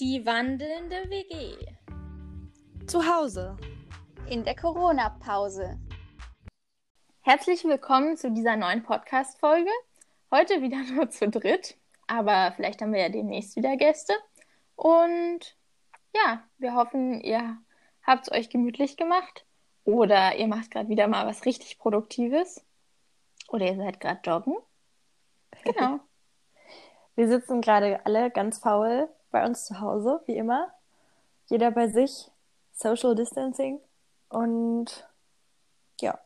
Die wandelnde WG. Zu Hause. In der Corona-Pause. Herzlich willkommen zu dieser neuen Podcast-Folge. Heute wieder nur zu dritt, aber vielleicht haben wir ja demnächst wieder Gäste. Und ja, wir hoffen, ihr habt es euch gemütlich gemacht oder ihr macht gerade wieder mal was richtig Produktives oder ihr seid gerade joggen. Genau. Wir sitzen gerade alle ganz faul bei uns zu Hause, wie immer. Jeder bei sich, Social Distancing und ja.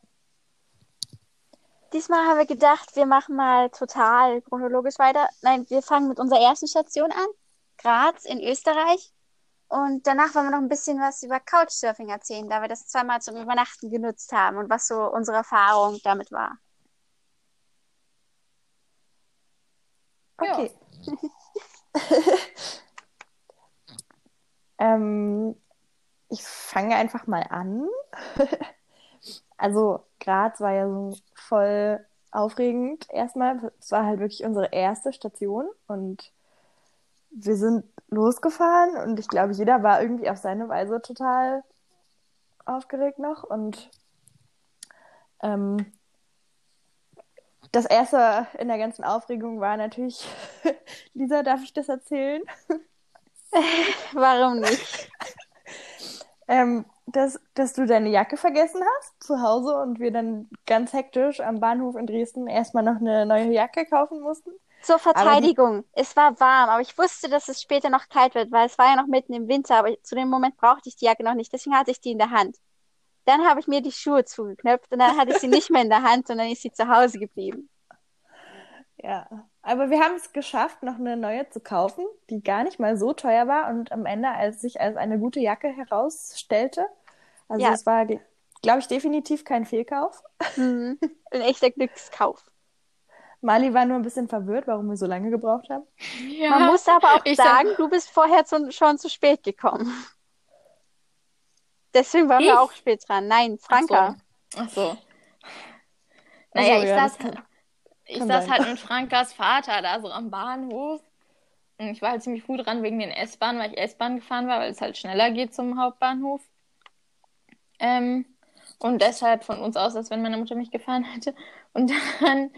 Diesmal haben wir gedacht, wir machen mal total chronologisch weiter. Nein, wir fangen mit unserer ersten Station an, Graz in Österreich. Und danach wollen wir noch ein bisschen was über Couchsurfing erzählen, da wir das zweimal zum Übernachten genutzt haben und was so unsere Erfahrung damit war. Okay. ähm, ich fange einfach mal an. also Graz war ja so voll aufregend erstmal. Es war halt wirklich unsere erste Station und wir sind losgefahren und ich glaube, jeder war irgendwie auf seine Weise total aufgeregt noch und ähm, das erste in der ganzen Aufregung war natürlich, Lisa, darf ich das erzählen? Warum nicht? ähm, dass, dass du deine Jacke vergessen hast zu Hause und wir dann ganz hektisch am Bahnhof in Dresden erstmal noch eine neue Jacke kaufen mussten. Zur Verteidigung, die... es war warm, aber ich wusste, dass es später noch kalt wird, weil es war ja noch mitten im Winter, aber zu dem Moment brauchte ich die Jacke noch nicht, deswegen hatte ich die in der Hand. Dann habe ich mir die Schuhe zugeknöpft und dann hatte ich sie nicht mehr in der Hand, sondern ist sie zu Hause geblieben. Ja, aber wir haben es geschafft, noch eine neue zu kaufen, die gar nicht mal so teuer war und am Ende als sich als eine gute Jacke herausstellte. Also ja. es war, glaube ich, definitiv kein Fehlkauf. Mhm. Ein echter Glückskauf. Mali war nur ein bisschen verwirrt, warum wir so lange gebraucht haben. Ja, Man muss aber auch sagen, sag... du bist vorher zu, schon zu spät gekommen. Deswegen waren ich? wir auch spät dran. Nein, Franka. Ach so. Ach so. Naja, also, ich ja, saß, ich saß halt mit Frankas Vater da so am Bahnhof. Und ich war halt ziemlich früh dran wegen den S-Bahnen, weil ich S-Bahn gefahren war, weil es halt schneller geht zum Hauptbahnhof. Ähm, und deshalb von uns aus, als wenn meine Mutter mich gefahren hätte. Und dann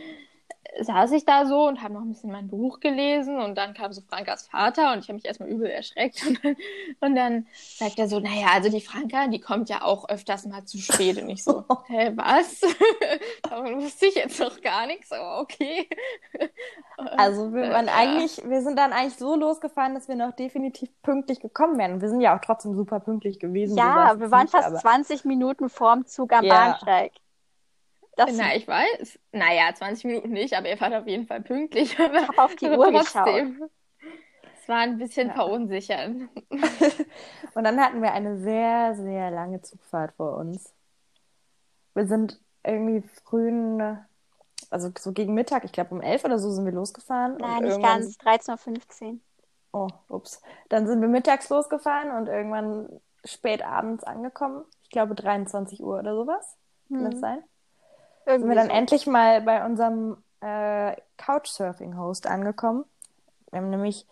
saß ich da so und habe noch ein bisschen mein Buch gelesen und dann kam so Frankas Vater und ich habe mich erstmal übel erschreckt und dann, und dann sagt er so, naja, also die Franka, die kommt ja auch öfters mal zu spät und ich so, hä, was? Davon wusste ich jetzt noch gar nichts, aber okay. Also wir waren äh, eigentlich, wir sind dann eigentlich so losgefahren, dass wir noch definitiv pünktlich gekommen wären. Wir sind ja auch trotzdem super pünktlich gewesen. Ja, wir waren fast aber... 20 Minuten vorm Zug am ja. Bahnsteig. Das Na, ich weiß. Naja, 20 Minuten nicht, aber ihr fahrt auf jeden Fall pünktlich. Ich habe auf die Uhr trotzdem. geschaut. Es war ein bisschen ja. verunsichernd. Und dann hatten wir eine sehr, sehr lange Zugfahrt vor uns. Wir sind irgendwie frühen, also so gegen Mittag, ich glaube um 11 oder so sind wir losgefahren. Nein, nicht ganz, 13.15 Uhr. Oh, ups. Dann sind wir mittags losgefahren und irgendwann spät abends angekommen. Ich glaube 23 Uhr oder sowas. Kann hm. das sein? Irgendwie sind wir dann so. endlich mal bei unserem äh, Couchsurfing-Host angekommen. Wir haben nämlich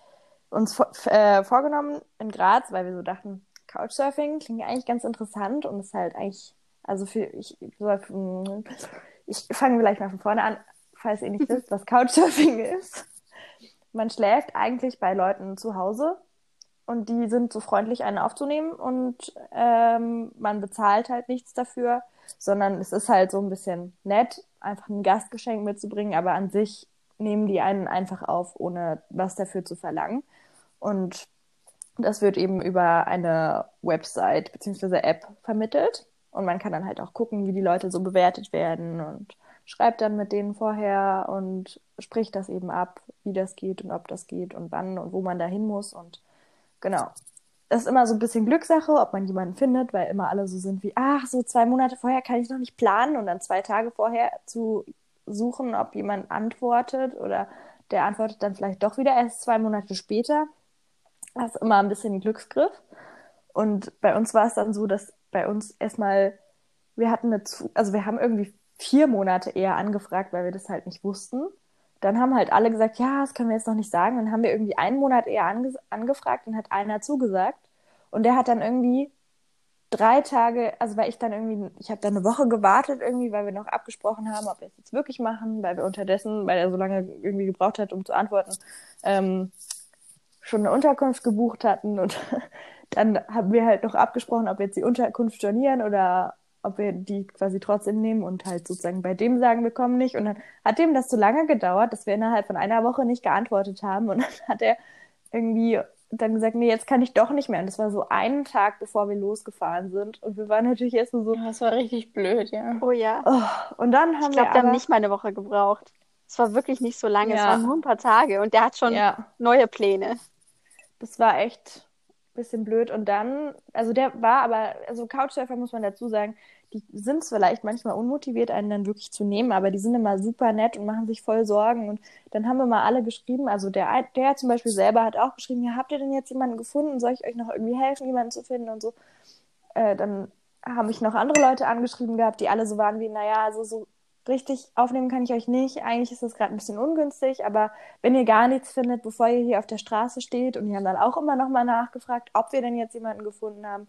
uns äh, vorgenommen in Graz, weil wir so dachten, Couchsurfing klingt eigentlich ganz interessant und ist halt eigentlich, also für ich, ich fange vielleicht mal von vorne an, falls ihr nicht wisst, was Couchsurfing ist. Man schläft eigentlich bei Leuten zu Hause und die sind so freundlich, einen aufzunehmen und ähm, man bezahlt halt nichts dafür sondern es ist halt so ein bisschen nett, einfach ein Gastgeschenk mitzubringen, aber an sich nehmen die einen einfach auf, ohne was dafür zu verlangen. Und das wird eben über eine Website bzw. App vermittelt. Und man kann dann halt auch gucken, wie die Leute so bewertet werden und schreibt dann mit denen vorher und spricht das eben ab, wie das geht und ob das geht und wann und wo man da hin muss. Und genau, ist immer so ein bisschen Glückssache, ob man jemanden findet, weil immer alle so sind wie, ach, so zwei Monate vorher kann ich noch nicht planen und dann zwei Tage vorher zu suchen, ob jemand antwortet oder der antwortet dann vielleicht doch wieder erst zwei Monate später. Das ist immer ein bisschen ein Glücksgriff. Und bei uns war es dann so, dass bei uns erstmal, wir hatten eine, also wir haben irgendwie vier Monate eher angefragt, weil wir das halt nicht wussten. Dann haben halt alle gesagt, ja, das können wir jetzt noch nicht sagen. Dann haben wir irgendwie einen Monat eher ange angefragt und hat einer zugesagt. Und der hat dann irgendwie drei Tage, also weil ich dann irgendwie, ich habe dann eine Woche gewartet irgendwie, weil wir noch abgesprochen haben, ob wir es jetzt wirklich machen, weil wir unterdessen, weil er so lange irgendwie gebraucht hat, um zu antworten, ähm, schon eine Unterkunft gebucht hatten und dann haben wir halt noch abgesprochen, ob wir jetzt die Unterkunft stornieren oder ob wir die quasi trotzdem nehmen und halt sozusagen bei dem sagen, wir kommen nicht. Und dann hat dem das so lange gedauert, dass wir innerhalb von einer Woche nicht geantwortet haben. Und dann hat er irgendwie dann gesagt, nee, jetzt kann ich doch nicht mehr. Und das war so einen Tag, bevor wir losgefahren sind. Und wir waren natürlich erst so. Ja, das war richtig blöd, ja. Oh ja. Oh, und dann haben ich glaub, wir. Ich glaube, wir haben nicht mal eine Woche gebraucht. Es war wirklich nicht so lange, ja. es waren nur ein paar Tage. Und der hat schon ja. neue Pläne. Das war echt bisschen blöd. Und dann, also der war aber, also Couchsurfer muss man dazu sagen, die sind vielleicht manchmal unmotiviert, einen dann wirklich zu nehmen, aber die sind immer super nett und machen sich voll Sorgen. Und dann haben wir mal alle geschrieben, also der, der zum Beispiel selber hat auch geschrieben, ja, habt ihr denn jetzt jemanden gefunden? Soll ich euch noch irgendwie helfen, jemanden zu finden und so? Äh, dann habe ich noch andere Leute angeschrieben gehabt, die alle so waren wie, naja, also so richtig aufnehmen kann ich euch nicht. Eigentlich ist das gerade ein bisschen ungünstig, aber wenn ihr gar nichts findet, bevor ihr hier auf der Straße steht, und die haben dann auch immer noch mal nachgefragt, ob wir denn jetzt jemanden gefunden haben.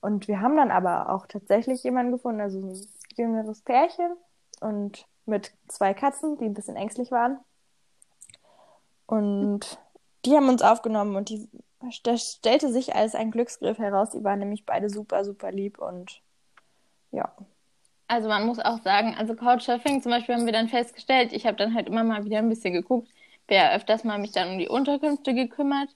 Und wir haben dann aber auch tatsächlich jemanden gefunden, also ein jüngeres Pärchen und mit zwei Katzen, die ein bisschen ängstlich waren. Und die haben uns aufgenommen und die, das stellte sich als ein Glücksgriff heraus. Die waren nämlich beide super, super lieb und ja, also man muss auch sagen, also Couchsurfing zum Beispiel haben wir dann festgestellt, ich habe dann halt immer mal wieder ein bisschen geguckt, wer öfters mal mich dann um die Unterkünfte gekümmert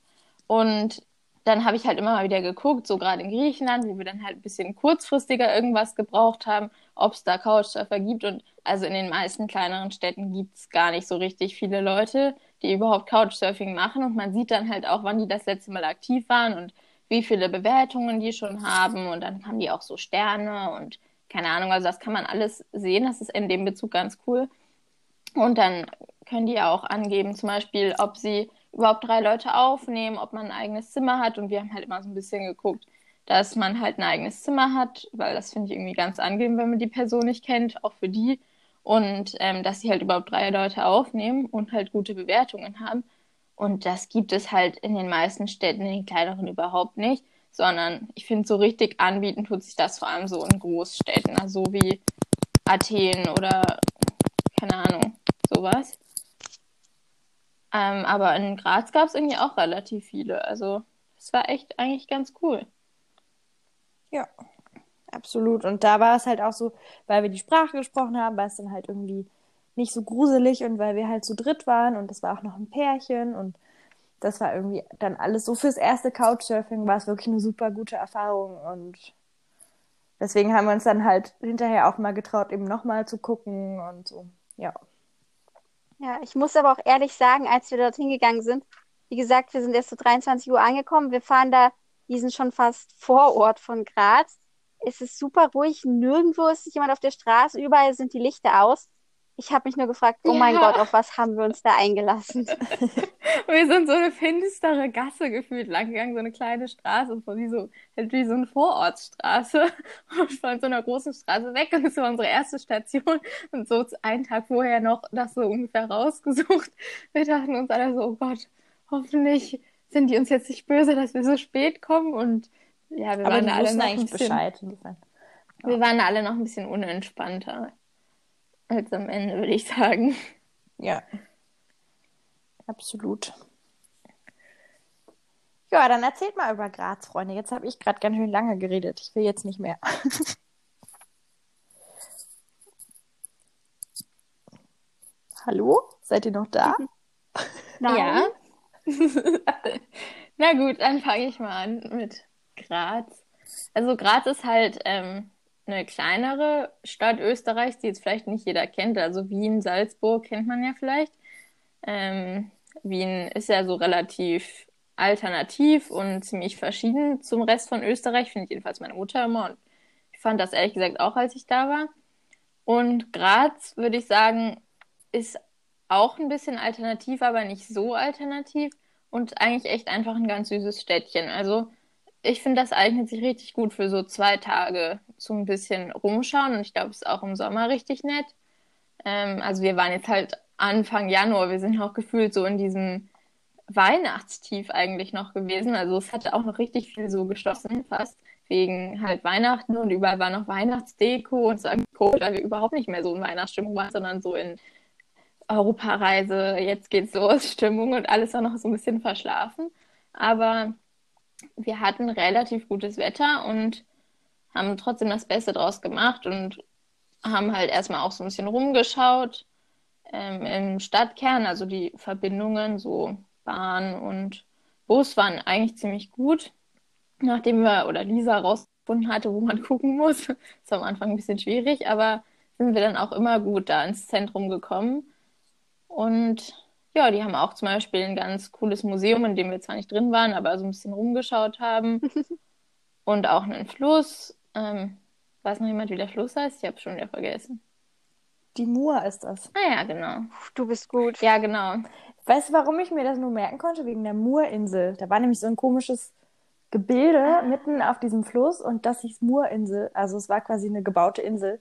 und dann habe ich halt immer mal wieder geguckt, so gerade in Griechenland, wo wir dann halt ein bisschen kurzfristiger irgendwas gebraucht haben, ob es da Couchsurfer gibt. Und also in den meisten kleineren Städten gibt es gar nicht so richtig viele Leute, die überhaupt Couchsurfing machen. Und man sieht dann halt auch, wann die das letzte Mal aktiv waren und wie viele Bewertungen die schon haben. Und dann haben die auch so Sterne und keine Ahnung, also das kann man alles sehen. Das ist in dem Bezug ganz cool. Und dann können die auch angeben, zum Beispiel, ob sie überhaupt drei Leute aufnehmen, ob man ein eigenes Zimmer hat. Und wir haben halt immer so ein bisschen geguckt, dass man halt ein eigenes Zimmer hat, weil das finde ich irgendwie ganz angenehm, wenn man die Person nicht kennt, auch für die. Und ähm, dass sie halt überhaupt drei Leute aufnehmen und halt gute Bewertungen haben. Und das gibt es halt in den meisten Städten, in den kleineren überhaupt nicht sondern ich finde, so richtig anbieten tut sich das vor allem so in Großstädten, also wie Athen oder keine Ahnung, sowas. Ähm, aber in Graz gab es irgendwie auch relativ viele. Also es war echt eigentlich ganz cool. Ja, absolut. Und da war es halt auch so, weil wir die Sprache gesprochen haben, war es dann halt irgendwie nicht so gruselig und weil wir halt zu dritt waren und es war auch noch ein Pärchen und das war irgendwie dann alles so fürs erste Couchsurfing war es wirklich eine super gute Erfahrung und deswegen haben wir uns dann halt hinterher auch mal getraut, eben nochmal zu gucken und so, ja. Ja, ich muss aber auch ehrlich sagen, als wir dorthin gegangen sind, wie gesagt, wir sind erst so 23 Uhr angekommen, wir fahren da, die sind schon fast vor Ort von Graz. Es ist super ruhig, nirgendwo ist jemand auf der Straße, überall sind die Lichter aus. Ich habe mich nur gefragt, oh ja. mein Gott, auf was haben wir uns da eingelassen? wir sind so eine finstere Gasse gefühlt lang gegangen, so eine kleine Straße, so wie so, halt wie so eine Vorortsstraße. Und von so einer großen Straße weg. Und das war unsere erste Station. Und so einen Tag vorher noch das so ungefähr rausgesucht. Wir dachten uns alle so, oh Gott, hoffentlich sind die uns jetzt nicht böse, dass wir so spät kommen. Und ja, wir Aber waren alle noch eigentlich bisschen, Bescheid. Wir waren alle noch ein bisschen unentspannter als am Ende, würde ich sagen. Ja. Absolut. Ja, dann erzählt mal über Graz, Freunde. Jetzt habe ich gerade ganz schön lange geredet. Ich will jetzt nicht mehr. Hallo? Seid ihr noch da? Nein. Ja. Na gut, dann fange ich mal an mit Graz. Also Graz ist halt ähm, eine kleinere Stadt Österreichs, die jetzt vielleicht nicht jeder kennt. Also Wien, Salzburg kennt man ja vielleicht. Ähm, Wien ist ja so relativ alternativ und ziemlich verschieden zum Rest von Österreich, findet jedenfalls meine Mutter immer. Und ich fand das ehrlich gesagt auch, als ich da war. Und Graz, würde ich sagen, ist auch ein bisschen alternativ, aber nicht so alternativ. Und eigentlich echt einfach ein ganz süßes Städtchen. Also ich finde, das eignet sich richtig gut für so zwei Tage zum ein bisschen rumschauen und ich glaube, es ist auch im Sommer richtig nett. Ähm, also wir waren jetzt halt Anfang Januar. Wir sind auch gefühlt so in diesem Weihnachtstief eigentlich noch gewesen. Also es hatte auch noch richtig viel so geschlossen, fast wegen halt Weihnachten und überall war noch Weihnachtsdeko und so komisch, weil wir überhaupt nicht mehr so in Weihnachtsstimmung waren, sondern so in Europareise, jetzt geht's los, Stimmung und alles war noch so ein bisschen verschlafen. Aber wir hatten relativ gutes Wetter und haben trotzdem das Beste draus gemacht und haben halt erstmal auch so ein bisschen rumgeschaut ähm, im Stadtkern, also die Verbindungen, so Bahn und Bus waren eigentlich ziemlich gut. Nachdem wir oder Lisa rausgefunden hatte, wo man gucken muss, ist am Anfang ein bisschen schwierig, aber sind wir dann auch immer gut da ins Zentrum gekommen. Und ja, die haben auch zum Beispiel ein ganz cooles Museum, in dem wir zwar nicht drin waren, aber so ein bisschen rumgeschaut haben. und auch einen Fluss. Ähm, weiß noch jemand, wie der Fluss heißt? Ich habe schon wieder vergessen. Die Mur ist das. Ah ja, genau. Du bist gut. Ja, genau. Weißt du, warum ich mir das nur merken konnte? Wegen der Murinsel. Da war nämlich so ein komisches Gebilde ah. mitten auf diesem Fluss und das hieß Murinsel. Also es war quasi eine gebaute Insel.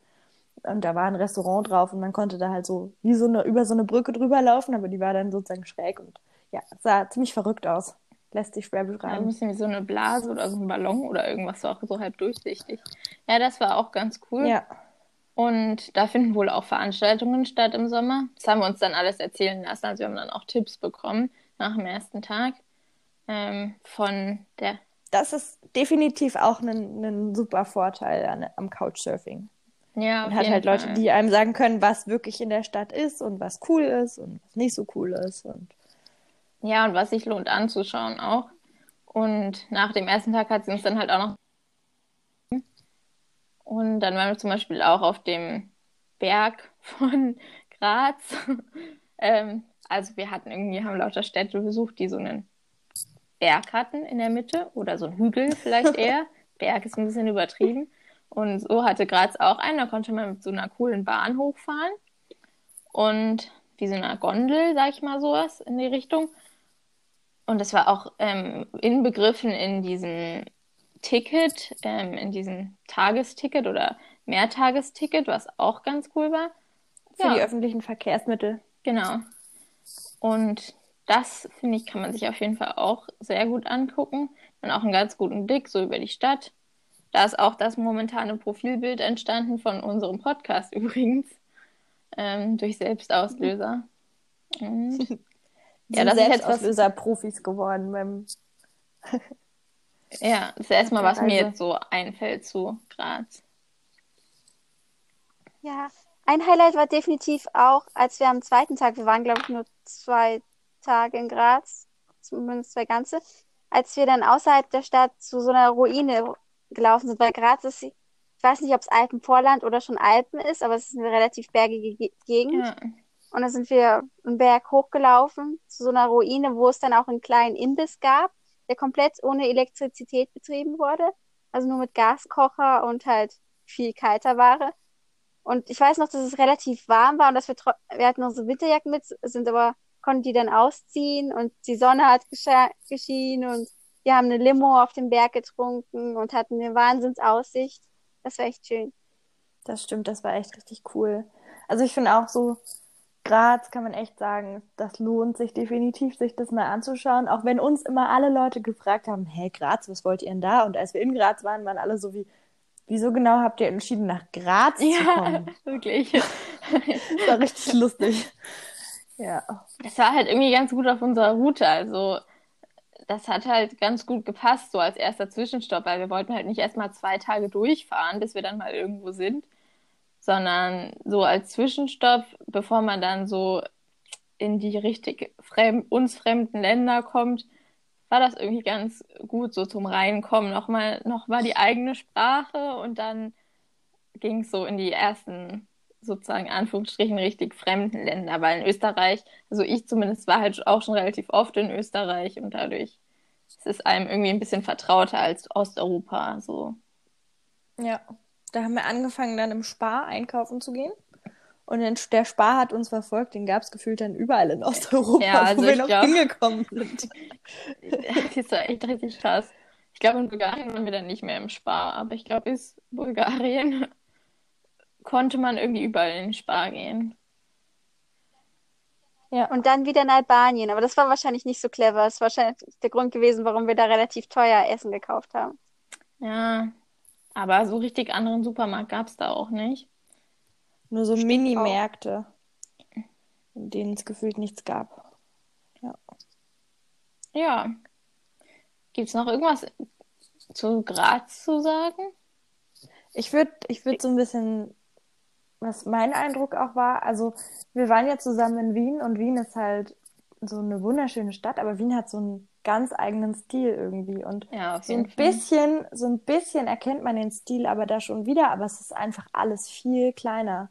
Und da war ein Restaurant drauf und man konnte da halt so wie so eine, über so eine Brücke drüber laufen, aber die war dann sozusagen schräg und ja, sah ziemlich verrückt aus. Lässt sich schwer beschreiben. Ja, ein bisschen wie so eine Blase oder so ein Ballon oder irgendwas, auch so halb durchsichtig. Ja, das war auch ganz cool. Ja. Und da finden wohl auch Veranstaltungen statt im Sommer. Das haben wir uns dann alles erzählen lassen. Also wir haben dann auch Tipps bekommen nach dem ersten Tag ähm, von der. Das ist definitiv auch ein, ein super Vorteil an, am Couchsurfing. Ja, Man hat halt Fall. Leute, die einem sagen können, was wirklich in der Stadt ist und was cool ist und was nicht so cool ist. Und ja, und was sich lohnt anzuschauen auch. Und nach dem ersten Tag hat sie uns dann halt auch noch. Und dann waren wir zum Beispiel auch auf dem Berg von Graz. ähm, also wir hatten irgendwie, haben lauter Städte besucht, die so einen Berg hatten in der Mitte oder so einen Hügel vielleicht eher. Berg ist ein bisschen übertrieben. Und so hatte Graz auch einen, da konnte man mit so einer coolen Bahn hochfahren. Und wie so einer Gondel, sag ich mal sowas, in die Richtung. Und das war auch ähm, inbegriffen in diesem Ticket, ähm, in diesem Tagesticket oder Mehrtagesticket, was auch ganz cool war. Für ja. die öffentlichen Verkehrsmittel. Genau. Und das, finde ich, kann man sich auf jeden Fall auch sehr gut angucken. Und auch einen ganz guten Blick so über die Stadt. Da ist auch das momentane Profilbild entstanden von unserem Podcast übrigens. Ähm, durch Selbstauslöser. Und, ja, das Selbstauslöser-Profis geworden beim. ja, das ist erstmal, was mir jetzt so einfällt zu Graz. Ja, ein Highlight war definitiv auch, als wir am zweiten Tag, wir waren glaube ich nur zwei Tage in Graz, zumindest zwei ganze, als wir dann außerhalb der Stadt zu so einer Ruine gelaufen sind, weil Graz ist, ich weiß nicht, ob es Alpenvorland oder schon Alpen ist, aber es ist eine relativ bergige Gegend. Ja. Und dann sind wir einen Berg hochgelaufen zu so einer Ruine, wo es dann auch einen kleinen Imbiss gab, der komplett ohne Elektrizität betrieben wurde. Also nur mit Gaskocher und halt viel kalter Ware. Und ich weiß noch, dass es relativ warm war und dass wir, wir hatten unsere Winterjacken mit, sind aber, konnten die dann ausziehen und die Sonne hat geschienen und wir haben eine Limo auf dem Berg getrunken und hatten eine Wahnsinnsaussicht. Das war echt schön. Das stimmt, das war echt richtig cool. Also ich finde auch so, Graz kann man echt sagen, das lohnt sich definitiv, sich das mal anzuschauen. Auch wenn uns immer alle Leute gefragt haben, hey Graz, was wollt ihr denn da? Und als wir in Graz waren, waren alle so wie, wieso genau habt ihr entschieden, nach Graz ja, zu kommen? Ja, wirklich. das war richtig lustig. Ja. Das war halt irgendwie ganz gut auf unserer Route. Also das hat halt ganz gut gepasst, so als erster Zwischenstopp, weil wir wollten halt nicht erstmal zwei Tage durchfahren, bis wir dann mal irgendwo sind, sondern so als Zwischenstopp, bevor man dann so in die richtig fremd, uns fremden Länder kommt, war das irgendwie ganz gut so zum Reinkommen. Nochmal, nochmal die eigene Sprache und dann ging es so in die ersten sozusagen Anführungsstrichen richtig fremden Länder, weil in Österreich, also ich zumindest war halt auch schon relativ oft in Österreich und dadurch ist es einem irgendwie ein bisschen vertrauter als Osteuropa, so. Ja, da haben wir angefangen dann im Spar einkaufen zu gehen. Und der Spar hat uns verfolgt, den gab es gefühlt dann überall in Osteuropa, ja, also wo wir noch glaub, hingekommen sind. das war echt richtig krass. Ich glaube, in Bulgarien waren wir dann nicht mehr im Spar, aber ich glaube, ist Bulgarien konnte man irgendwie überall in den Spar gehen. Ja. Und dann wieder in Albanien. Aber das war wahrscheinlich nicht so clever. Das ist wahrscheinlich der Grund gewesen, warum wir da relativ teuer Essen gekauft haben. Ja, aber so richtig anderen Supermarkt gab es da auch nicht. Nur so Minimärkte, in denen es gefühlt nichts gab. Ja. Ja. Gibt es noch irgendwas zu Graz zu sagen? Ich würde ich würd so ein bisschen, was mein Eindruck auch war, also wir waren ja zusammen in Wien und Wien ist halt so eine wunderschöne Stadt, aber Wien hat so einen ganz eigenen Stil irgendwie und ja, so ein Fall. bisschen, so ein bisschen erkennt man den Stil aber da schon wieder, aber es ist einfach alles viel kleiner.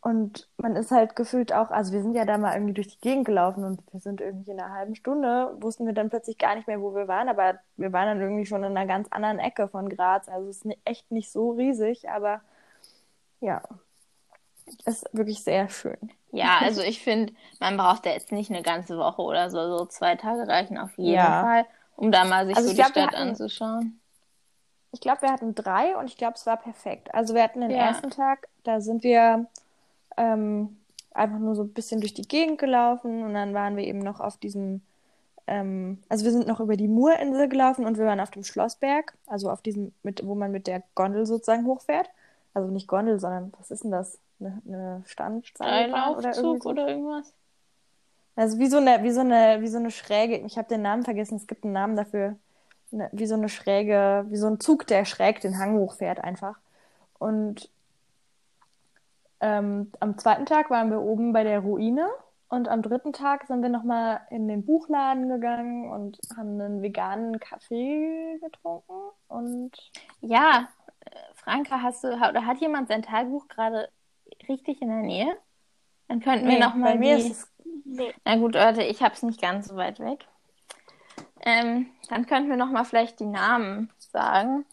Und man ist halt gefühlt auch, also wir sind ja da mal irgendwie durch die Gegend gelaufen und wir sind irgendwie in einer halben Stunde, wussten wir dann plötzlich gar nicht mehr, wo wir waren, aber wir waren dann irgendwie schon in einer ganz anderen Ecke von Graz. Also es ist echt nicht so riesig, aber ja, ist wirklich sehr schön. Ja, also ich finde, man braucht ja jetzt nicht eine ganze Woche oder so, so zwei Tage reichen auf jeden ja. Fall, um da mal sich also so die glaub, Stadt hatten, anzuschauen. Ich glaube, wir hatten drei und ich glaube, es war perfekt. Also wir hatten den ja. ersten Tag, da sind wir ähm, einfach nur so ein bisschen durch die Gegend gelaufen und dann waren wir eben noch auf diesem, ähm, also wir sind noch über die Murinsel gelaufen und wir waren auf dem Schlossberg, also auf diesem, mit, wo man mit der Gondel sozusagen hochfährt. Also nicht Gondel, sondern was ist denn das? Eine, eine Standseilbahn oder, irgendwie oder irgendwas? Also wie so eine, wie so eine, wie so eine schräge, ich habe den Namen vergessen, es gibt einen Namen dafür, eine, wie so eine schräge, wie so ein Zug, der schräg den Hang hochfährt einfach. Und ähm, am zweiten Tag waren wir oben bei der Ruine und am dritten Tag sind wir nochmal in den Buchladen gegangen und haben einen veganen Kaffee getrunken und ja, Franka, hast du oder hat jemand sein Tagebuch gerade richtig in der Nähe? Dann könnten wir nee, nochmal. Bei mir die... ist es. Nee. Na gut, Leute, ich habe es nicht ganz so weit weg. Ähm, dann könnten wir nochmal vielleicht die Namen sagen.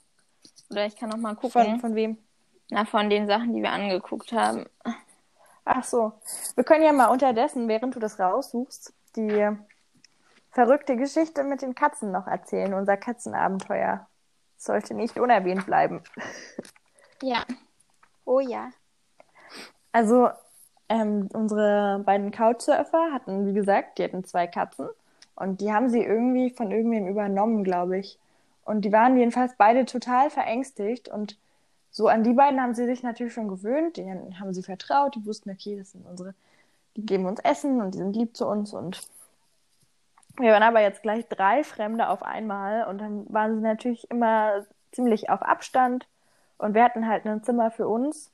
Oder ich kann nochmal gucken. Von, von wem? Na, von den Sachen, die wir angeguckt haben. Ach so. Wir können ja mal unterdessen, während du das raussuchst, die verrückte Geschichte mit den Katzen noch erzählen. Unser Katzenabenteuer sollte nicht unerwähnt bleiben. Ja. Oh ja. Also, ähm, unsere beiden Couchsurfer hatten, wie gesagt, die hatten zwei Katzen und die haben sie irgendwie von irgendwem übernommen, glaube ich. Und die waren jedenfalls beide total verängstigt und so an die beiden haben sie sich natürlich schon gewöhnt, denen haben sie vertraut, die wussten, okay, das sind unsere, die geben uns Essen und die sind lieb zu uns und wir waren aber jetzt gleich drei Fremde auf einmal und dann waren sie natürlich immer ziemlich auf Abstand und wir hatten halt ein Zimmer für uns.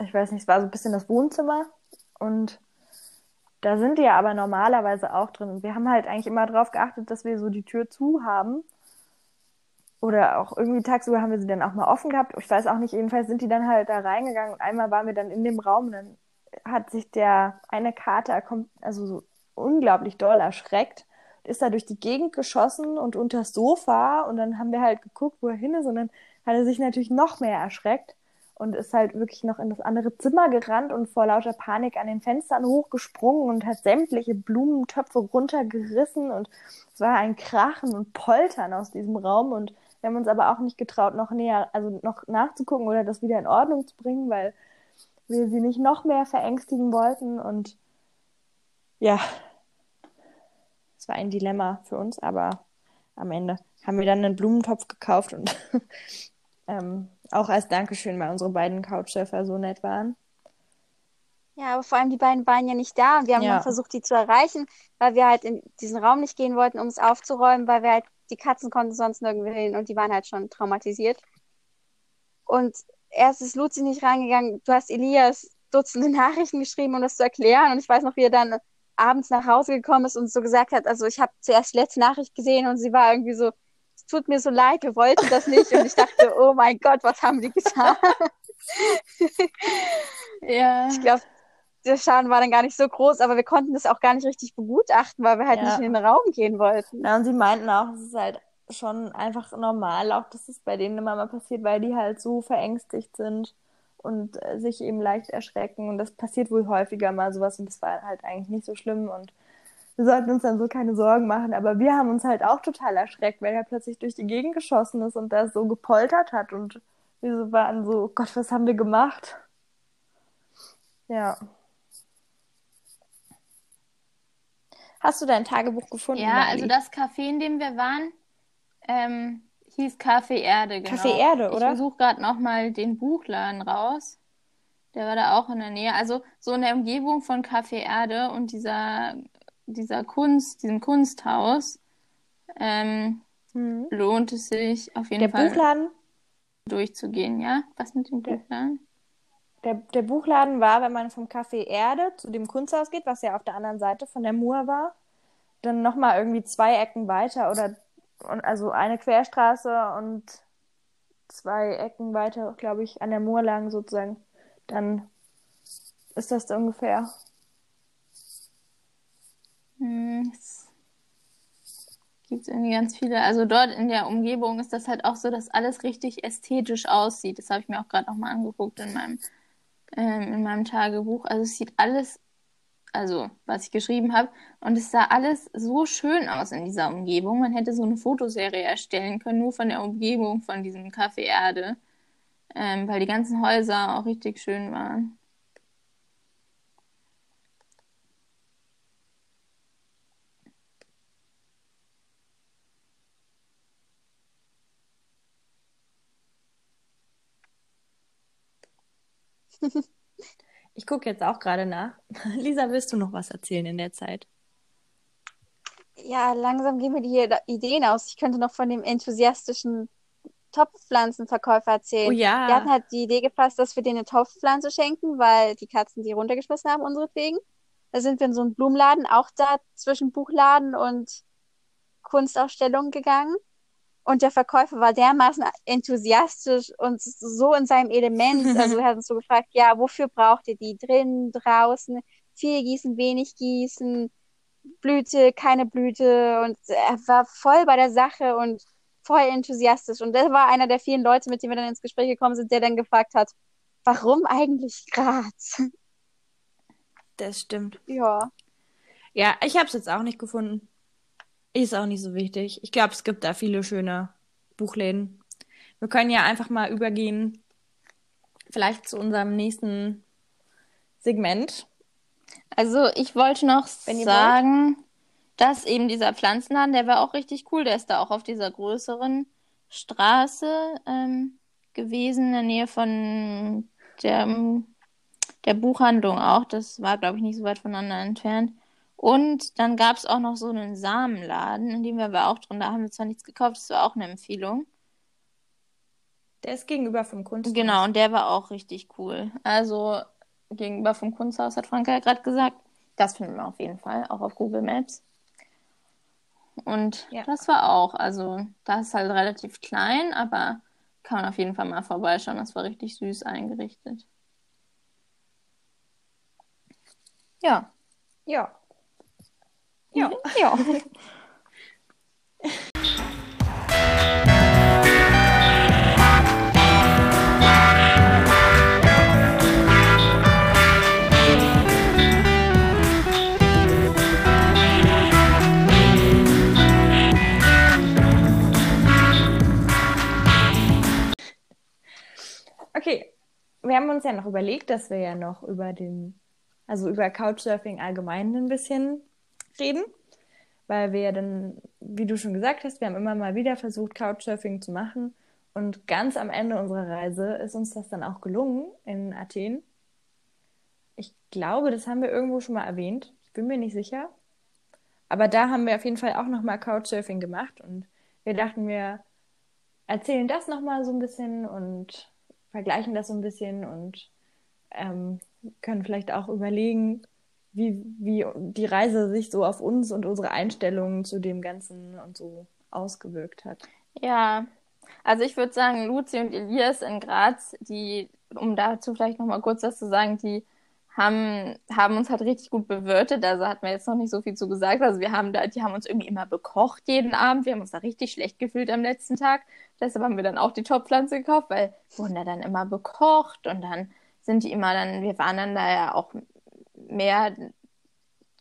Ich weiß nicht, es war so ein bisschen das Wohnzimmer und da sind die ja aber normalerweise auch drin. Wir haben halt eigentlich immer darauf geachtet, dass wir so die Tür zu haben oder auch irgendwie tagsüber haben wir sie dann auch mal offen gehabt. Ich weiß auch nicht, jedenfalls sind die dann halt da reingegangen und einmal waren wir dann in dem Raum und dann hat sich der eine Kater also so unglaublich doll erschreckt, ist da durch die Gegend geschossen und unter das Sofa und dann haben wir halt geguckt, wo er hin ist und dann hat er sich natürlich noch mehr erschreckt und ist halt wirklich noch in das andere Zimmer gerannt und vor lauter Panik an den Fenstern hochgesprungen und hat sämtliche Blumentöpfe runtergerissen und es war ein Krachen und Poltern aus diesem Raum und wir haben uns aber auch nicht getraut, noch näher, also noch nachzugucken oder das wieder in Ordnung zu bringen, weil wir sie nicht noch mehr verängstigen wollten. Und ja, es war ein Dilemma für uns, aber am Ende haben wir dann einen Blumentopf gekauft und ähm, auch als Dankeschön, weil unsere beiden Couchsurfer so nett waren. Ja, aber vor allem die beiden waren ja nicht da und wir haben ja. dann versucht, die zu erreichen, weil wir halt in diesen Raum nicht gehen wollten, um es aufzuräumen, weil wir halt die Katzen konnten sonst nirgendwo hin und die waren halt schon traumatisiert. Und erst ist Luzi nicht reingegangen. Du hast Elias Dutzende Nachrichten geschrieben, um das zu erklären. Und ich weiß noch, wie er dann abends nach Hause gekommen ist und so gesagt hat, also ich habe zuerst die letzte Nachricht gesehen und sie war irgendwie so, es tut mir so leid, wir wollten das nicht. Und ich dachte, oh mein Gott, was haben die getan? ja. Ich glaube, der Schaden war dann gar nicht so groß, aber wir konnten das auch gar nicht richtig begutachten, weil wir halt ja. nicht in den Raum gehen wollten. Ja, und sie meinten auch, es ist halt schon einfach normal, auch dass es bei denen immer mal passiert, weil die halt so verängstigt sind und äh, sich eben leicht erschrecken. Und das passiert wohl häufiger mal sowas und das war halt eigentlich nicht so schlimm und wir sollten uns dann so keine Sorgen machen. Aber wir haben uns halt auch total erschreckt, weil er plötzlich durch die Gegend geschossen ist und da so gepoltert hat und wir so waren so, Gott, was haben wir gemacht? Ja. Hast du dein Tagebuch gefunden? Ja, Mali? also das Café, in dem wir waren, ähm, hieß Café Erde, genau. Café Erde, oder? Ich versuche gerade nochmal den Buchladen raus. Der war da auch in der Nähe. Also so in der Umgebung von Café Erde und dieser, dieser Kunst, diesem Kunsthaus ähm, hm. lohnt es sich auf jeden der Fall. Der Buchladen? Durchzugehen, ja? Was mit dem Buchladen? Der, der Buchladen war, wenn man vom Café Erde zu dem Kunsthaus geht, was ja auf der anderen Seite von der Mur war, dann nochmal irgendwie zwei Ecken weiter oder also eine Querstraße und zwei Ecken weiter, glaube ich, an der Mur lang sozusagen. Dann ist das da ungefähr. Hm, es gibt irgendwie ganz viele. Also dort in der Umgebung ist das halt auch so, dass alles richtig ästhetisch aussieht. Das habe ich mir auch gerade nochmal angeguckt in meinem ähm, in meinem Tagebuch. Also es sieht alles, also was ich geschrieben habe, und es sah alles so schön aus in dieser Umgebung. Man hätte so eine Fotoserie erstellen können, nur von der Umgebung von diesem Café Erde, ähm, weil die ganzen Häuser auch richtig schön waren. Ich gucke jetzt auch gerade nach. Lisa, willst du noch was erzählen in der Zeit? Ja, langsam gehen mir die Ideen aus. Ich könnte noch von dem enthusiastischen Topfpflanzenverkäufer erzählen. Oh ja. Wir hatten halt die Idee gefasst, dass wir denen eine Topfpflanze schenken, weil die Katzen die runtergeschmissen haben, unseretwegen. Da sind wir in so einen Blumenladen, auch da zwischen Buchladen und Kunstausstellung gegangen. Und der Verkäufer war dermaßen enthusiastisch und so in seinem Element. Also er hat uns so gefragt, ja, wofür braucht ihr die? Drinnen, draußen, viel gießen, wenig gießen, Blüte, keine Blüte. Und er war voll bei der Sache und voll enthusiastisch. Und das war einer der vielen Leute, mit denen wir dann ins Gespräch gekommen sind, der dann gefragt hat, warum eigentlich Graz? Das stimmt. Ja. Ja, ich habe es jetzt auch nicht gefunden. Ist auch nicht so wichtig. Ich glaube, es gibt da viele schöne Buchläden. Wir können ja einfach mal übergehen, vielleicht zu unserem nächsten Segment. Also ich wollte noch sagen, wollt. dass eben dieser Pflanzenladen, der war auch richtig cool. Der ist da auch auf dieser größeren Straße ähm, gewesen, in der Nähe von der, der Buchhandlung auch. Das war, glaube ich, nicht so weit voneinander entfernt. Und dann gab es auch noch so einen Samenladen, in dem wir aber auch drin, da haben wir zwar nichts gekauft, das war auch eine Empfehlung. Der ist gegenüber vom Kunsthaus. Genau, und der war auch richtig cool. Also gegenüber vom Kunsthaus hat Franka ja gerade gesagt. Das finden wir auf jeden Fall, auch auf Google Maps. Und ja. das war auch, also das ist halt relativ klein, aber kann man auf jeden Fall mal vorbeischauen. Das war richtig süß eingerichtet. Ja. Ja. Ja. ja. Okay, wir haben uns ja noch überlegt, dass wir ja noch über den, also über Couchsurfing allgemein ein bisschen reden, weil wir dann, wie du schon gesagt hast, wir haben immer mal wieder versucht, Couchsurfing zu machen. Und ganz am Ende unserer Reise ist uns das dann auch gelungen in Athen. Ich glaube, das haben wir irgendwo schon mal erwähnt. Ich bin mir nicht sicher. Aber da haben wir auf jeden Fall auch nochmal Couchsurfing gemacht und wir dachten, wir erzählen das nochmal so ein bisschen und vergleichen das so ein bisschen und ähm, können vielleicht auch überlegen, wie, wie die Reise sich so auf uns und unsere Einstellungen zu dem Ganzen und so ausgewirkt hat. Ja, also ich würde sagen, Luzi und Elias in Graz, die, um dazu vielleicht nochmal kurz was zu sagen, die haben, haben uns halt richtig gut bewirtet. Also hatten wir jetzt noch nicht so viel zu gesagt. Also wir haben da, die haben uns irgendwie immer bekocht jeden Abend. Wir haben uns da richtig schlecht gefühlt am letzten Tag. Deshalb haben wir dann auch die Top-Pflanze gekauft, weil wurden da dann immer bekocht und dann sind die immer dann, wir waren dann da ja auch mehr,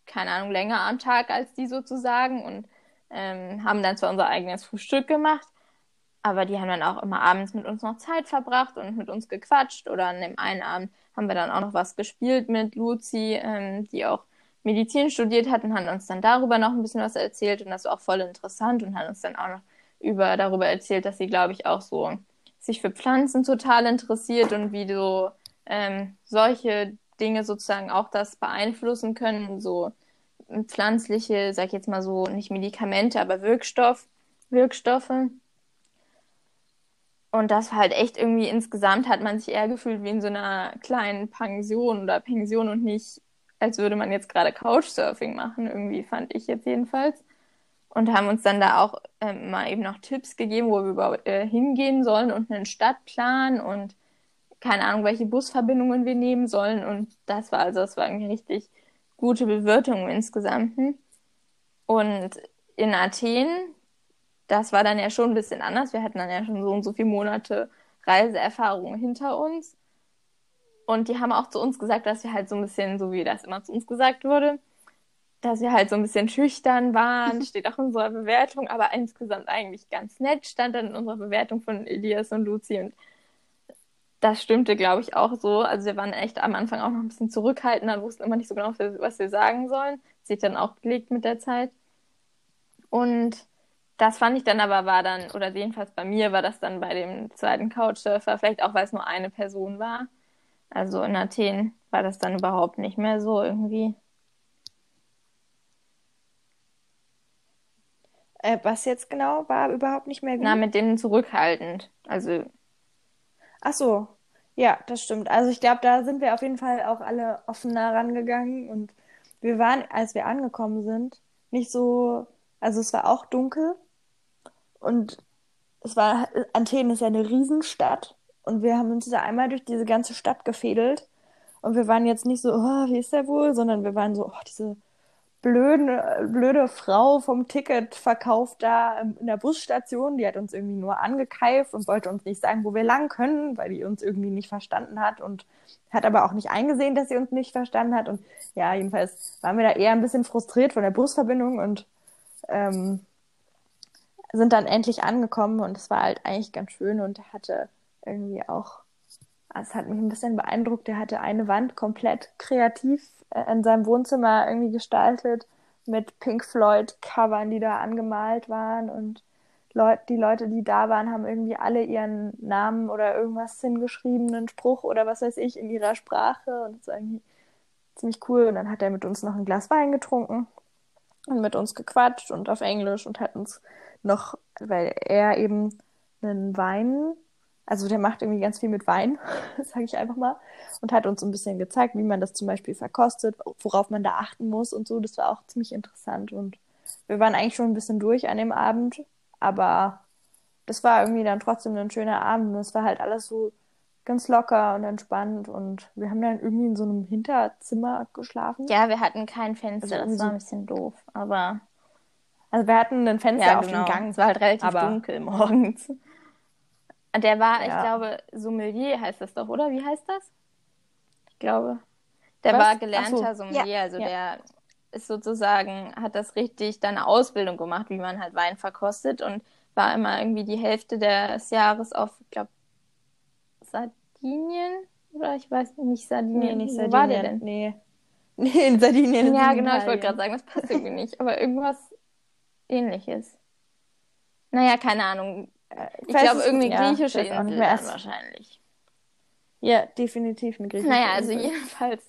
keine Ahnung, länger am Tag als die sozusagen und ähm, haben dann zwar unser eigenes Frühstück gemacht, aber die haben dann auch immer abends mit uns noch Zeit verbracht und mit uns gequatscht oder an dem einen Abend haben wir dann auch noch was gespielt mit Luzi, ähm, die auch Medizin studiert hat und hat uns dann darüber noch ein bisschen was erzählt und das war auch voll interessant und hat uns dann auch noch über darüber erzählt, dass sie, glaube ich, auch so sich für Pflanzen total interessiert und wie so ähm, solche Dinge sozusagen auch das beeinflussen können, so pflanzliche, sag ich jetzt mal so, nicht Medikamente, aber Wirkstoff, Wirkstoffe. Und das war halt echt irgendwie insgesamt hat man sich eher gefühlt wie in so einer kleinen Pension oder Pension und nicht, als würde man jetzt gerade Couchsurfing machen, irgendwie fand ich jetzt jedenfalls. Und haben uns dann da auch ähm, mal eben noch Tipps gegeben, wo wir überhaupt äh, hingehen sollen und einen Stadtplan und keine Ahnung, welche Busverbindungen wir nehmen sollen. Und das war also, das war irgendwie richtig gute Bewirtung insgesamt. Und in Athen, das war dann ja schon ein bisschen anders. Wir hatten dann ja schon so und so viele Monate Reiseerfahrung hinter uns. Und die haben auch zu uns gesagt, dass wir halt so ein bisschen, so wie das immer zu uns gesagt wurde, dass wir halt so ein bisschen schüchtern waren, steht auch in unserer Bewertung, aber insgesamt eigentlich ganz nett, stand dann in unserer Bewertung von Elias und Luzi und das stimmte, glaube ich, auch so. Also wir waren echt am Anfang auch noch ein bisschen zurückhaltender, wussten immer nicht so genau, was wir sagen sollen. Sich dann auch gelegt mit der Zeit. Und das fand ich dann aber war dann, oder jedenfalls bei mir war das dann bei dem zweiten Couchsurfer, vielleicht auch, weil es nur eine Person war. Also in Athen war das dann überhaupt nicht mehr so irgendwie. Äh, was jetzt genau war überhaupt nicht mehr? Wie? Na, mit dem zurückhaltend. Also Ach so, ja, das stimmt. Also ich glaube, da sind wir auf jeden Fall auch alle offener rangegangen und wir waren, als wir angekommen sind, nicht so, also es war auch dunkel und es war, Athen ist ja eine Riesenstadt und wir haben uns da einmal durch diese ganze Stadt gefädelt und wir waren jetzt nicht so, oh, wie ist der wohl, sondern wir waren so, oh, diese blöde, blöde Frau vom Ticketverkauf da in der Busstation, die hat uns irgendwie nur angekeift und wollte uns nicht sagen, wo wir lang können, weil die uns irgendwie nicht verstanden hat und hat aber auch nicht eingesehen, dass sie uns nicht verstanden hat. Und ja, jedenfalls waren wir da eher ein bisschen frustriert von der Busverbindung und ähm, sind dann endlich angekommen und es war halt eigentlich ganz schön und hatte irgendwie auch, es hat mich ein bisschen beeindruckt, er hatte eine Wand komplett kreativ äh, in seinem Wohnzimmer irgendwie gestaltet mit Pink Floyd Covern, die da angemalt waren. Und Leut die Leute, die da waren, haben irgendwie alle ihren Namen oder irgendwas hingeschrieben, einen Spruch oder was weiß ich in ihrer Sprache. Und das war irgendwie ziemlich cool. Und dann hat er mit uns noch ein Glas Wein getrunken und mit uns gequatscht und auf Englisch und hat uns noch, weil er eben einen Wein also der macht irgendwie ganz viel mit Wein, sage ich einfach mal, und hat uns ein bisschen gezeigt, wie man das zum Beispiel verkostet, worauf man da achten muss und so. Das war auch ziemlich interessant und wir waren eigentlich schon ein bisschen durch an dem Abend, aber das war irgendwie dann trotzdem ein schöner Abend und es war halt alles so ganz locker und entspannt und wir haben dann irgendwie in so einem Hinterzimmer geschlafen. Ja, wir hatten kein Fenster, also das war ein bisschen doof, aber also wir hatten ein Fenster ja, auf genau. dem Gang. Es war halt relativ dunkel morgens. Der war, ja. ich glaube, Sommelier heißt das doch, oder? Wie heißt das? Ich glaube. Der Was? war gelernter so. Sommelier, ja. also ja. der ist sozusagen, hat das richtig, dann eine Ausbildung gemacht, wie man halt Wein verkostet und war immer irgendwie die Hälfte des Jahres auf, ich glaube, Sardinien oder ich weiß nicht, Sardinien. Nee, nicht Sardinien. Wo war der denn? Nee. Nee, in Sardinien. Ja, genau, ich wollte gerade sagen, das passt irgendwie nicht, aber irgendwas ähnliches. Naja, keine Ahnung. Ich glaube, irgendwie ja, griechische Insel wahrscheinlich. Ja, definitiv eine griechische Naja, also Insel. jedenfalls.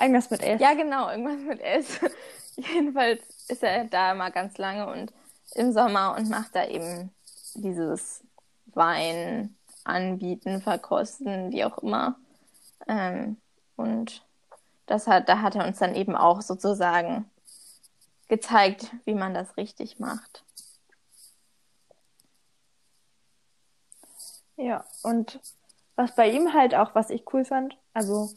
Irgendwas mit S. Ja, genau, irgendwas mit S. jedenfalls ist er da mal ganz lange und im Sommer und macht da eben dieses Wein anbieten, verkosten, wie auch immer. Ähm, und das hat, da hat er uns dann eben auch sozusagen gezeigt, wie man das richtig macht. Ja, und was bei ihm halt auch, was ich cool fand, also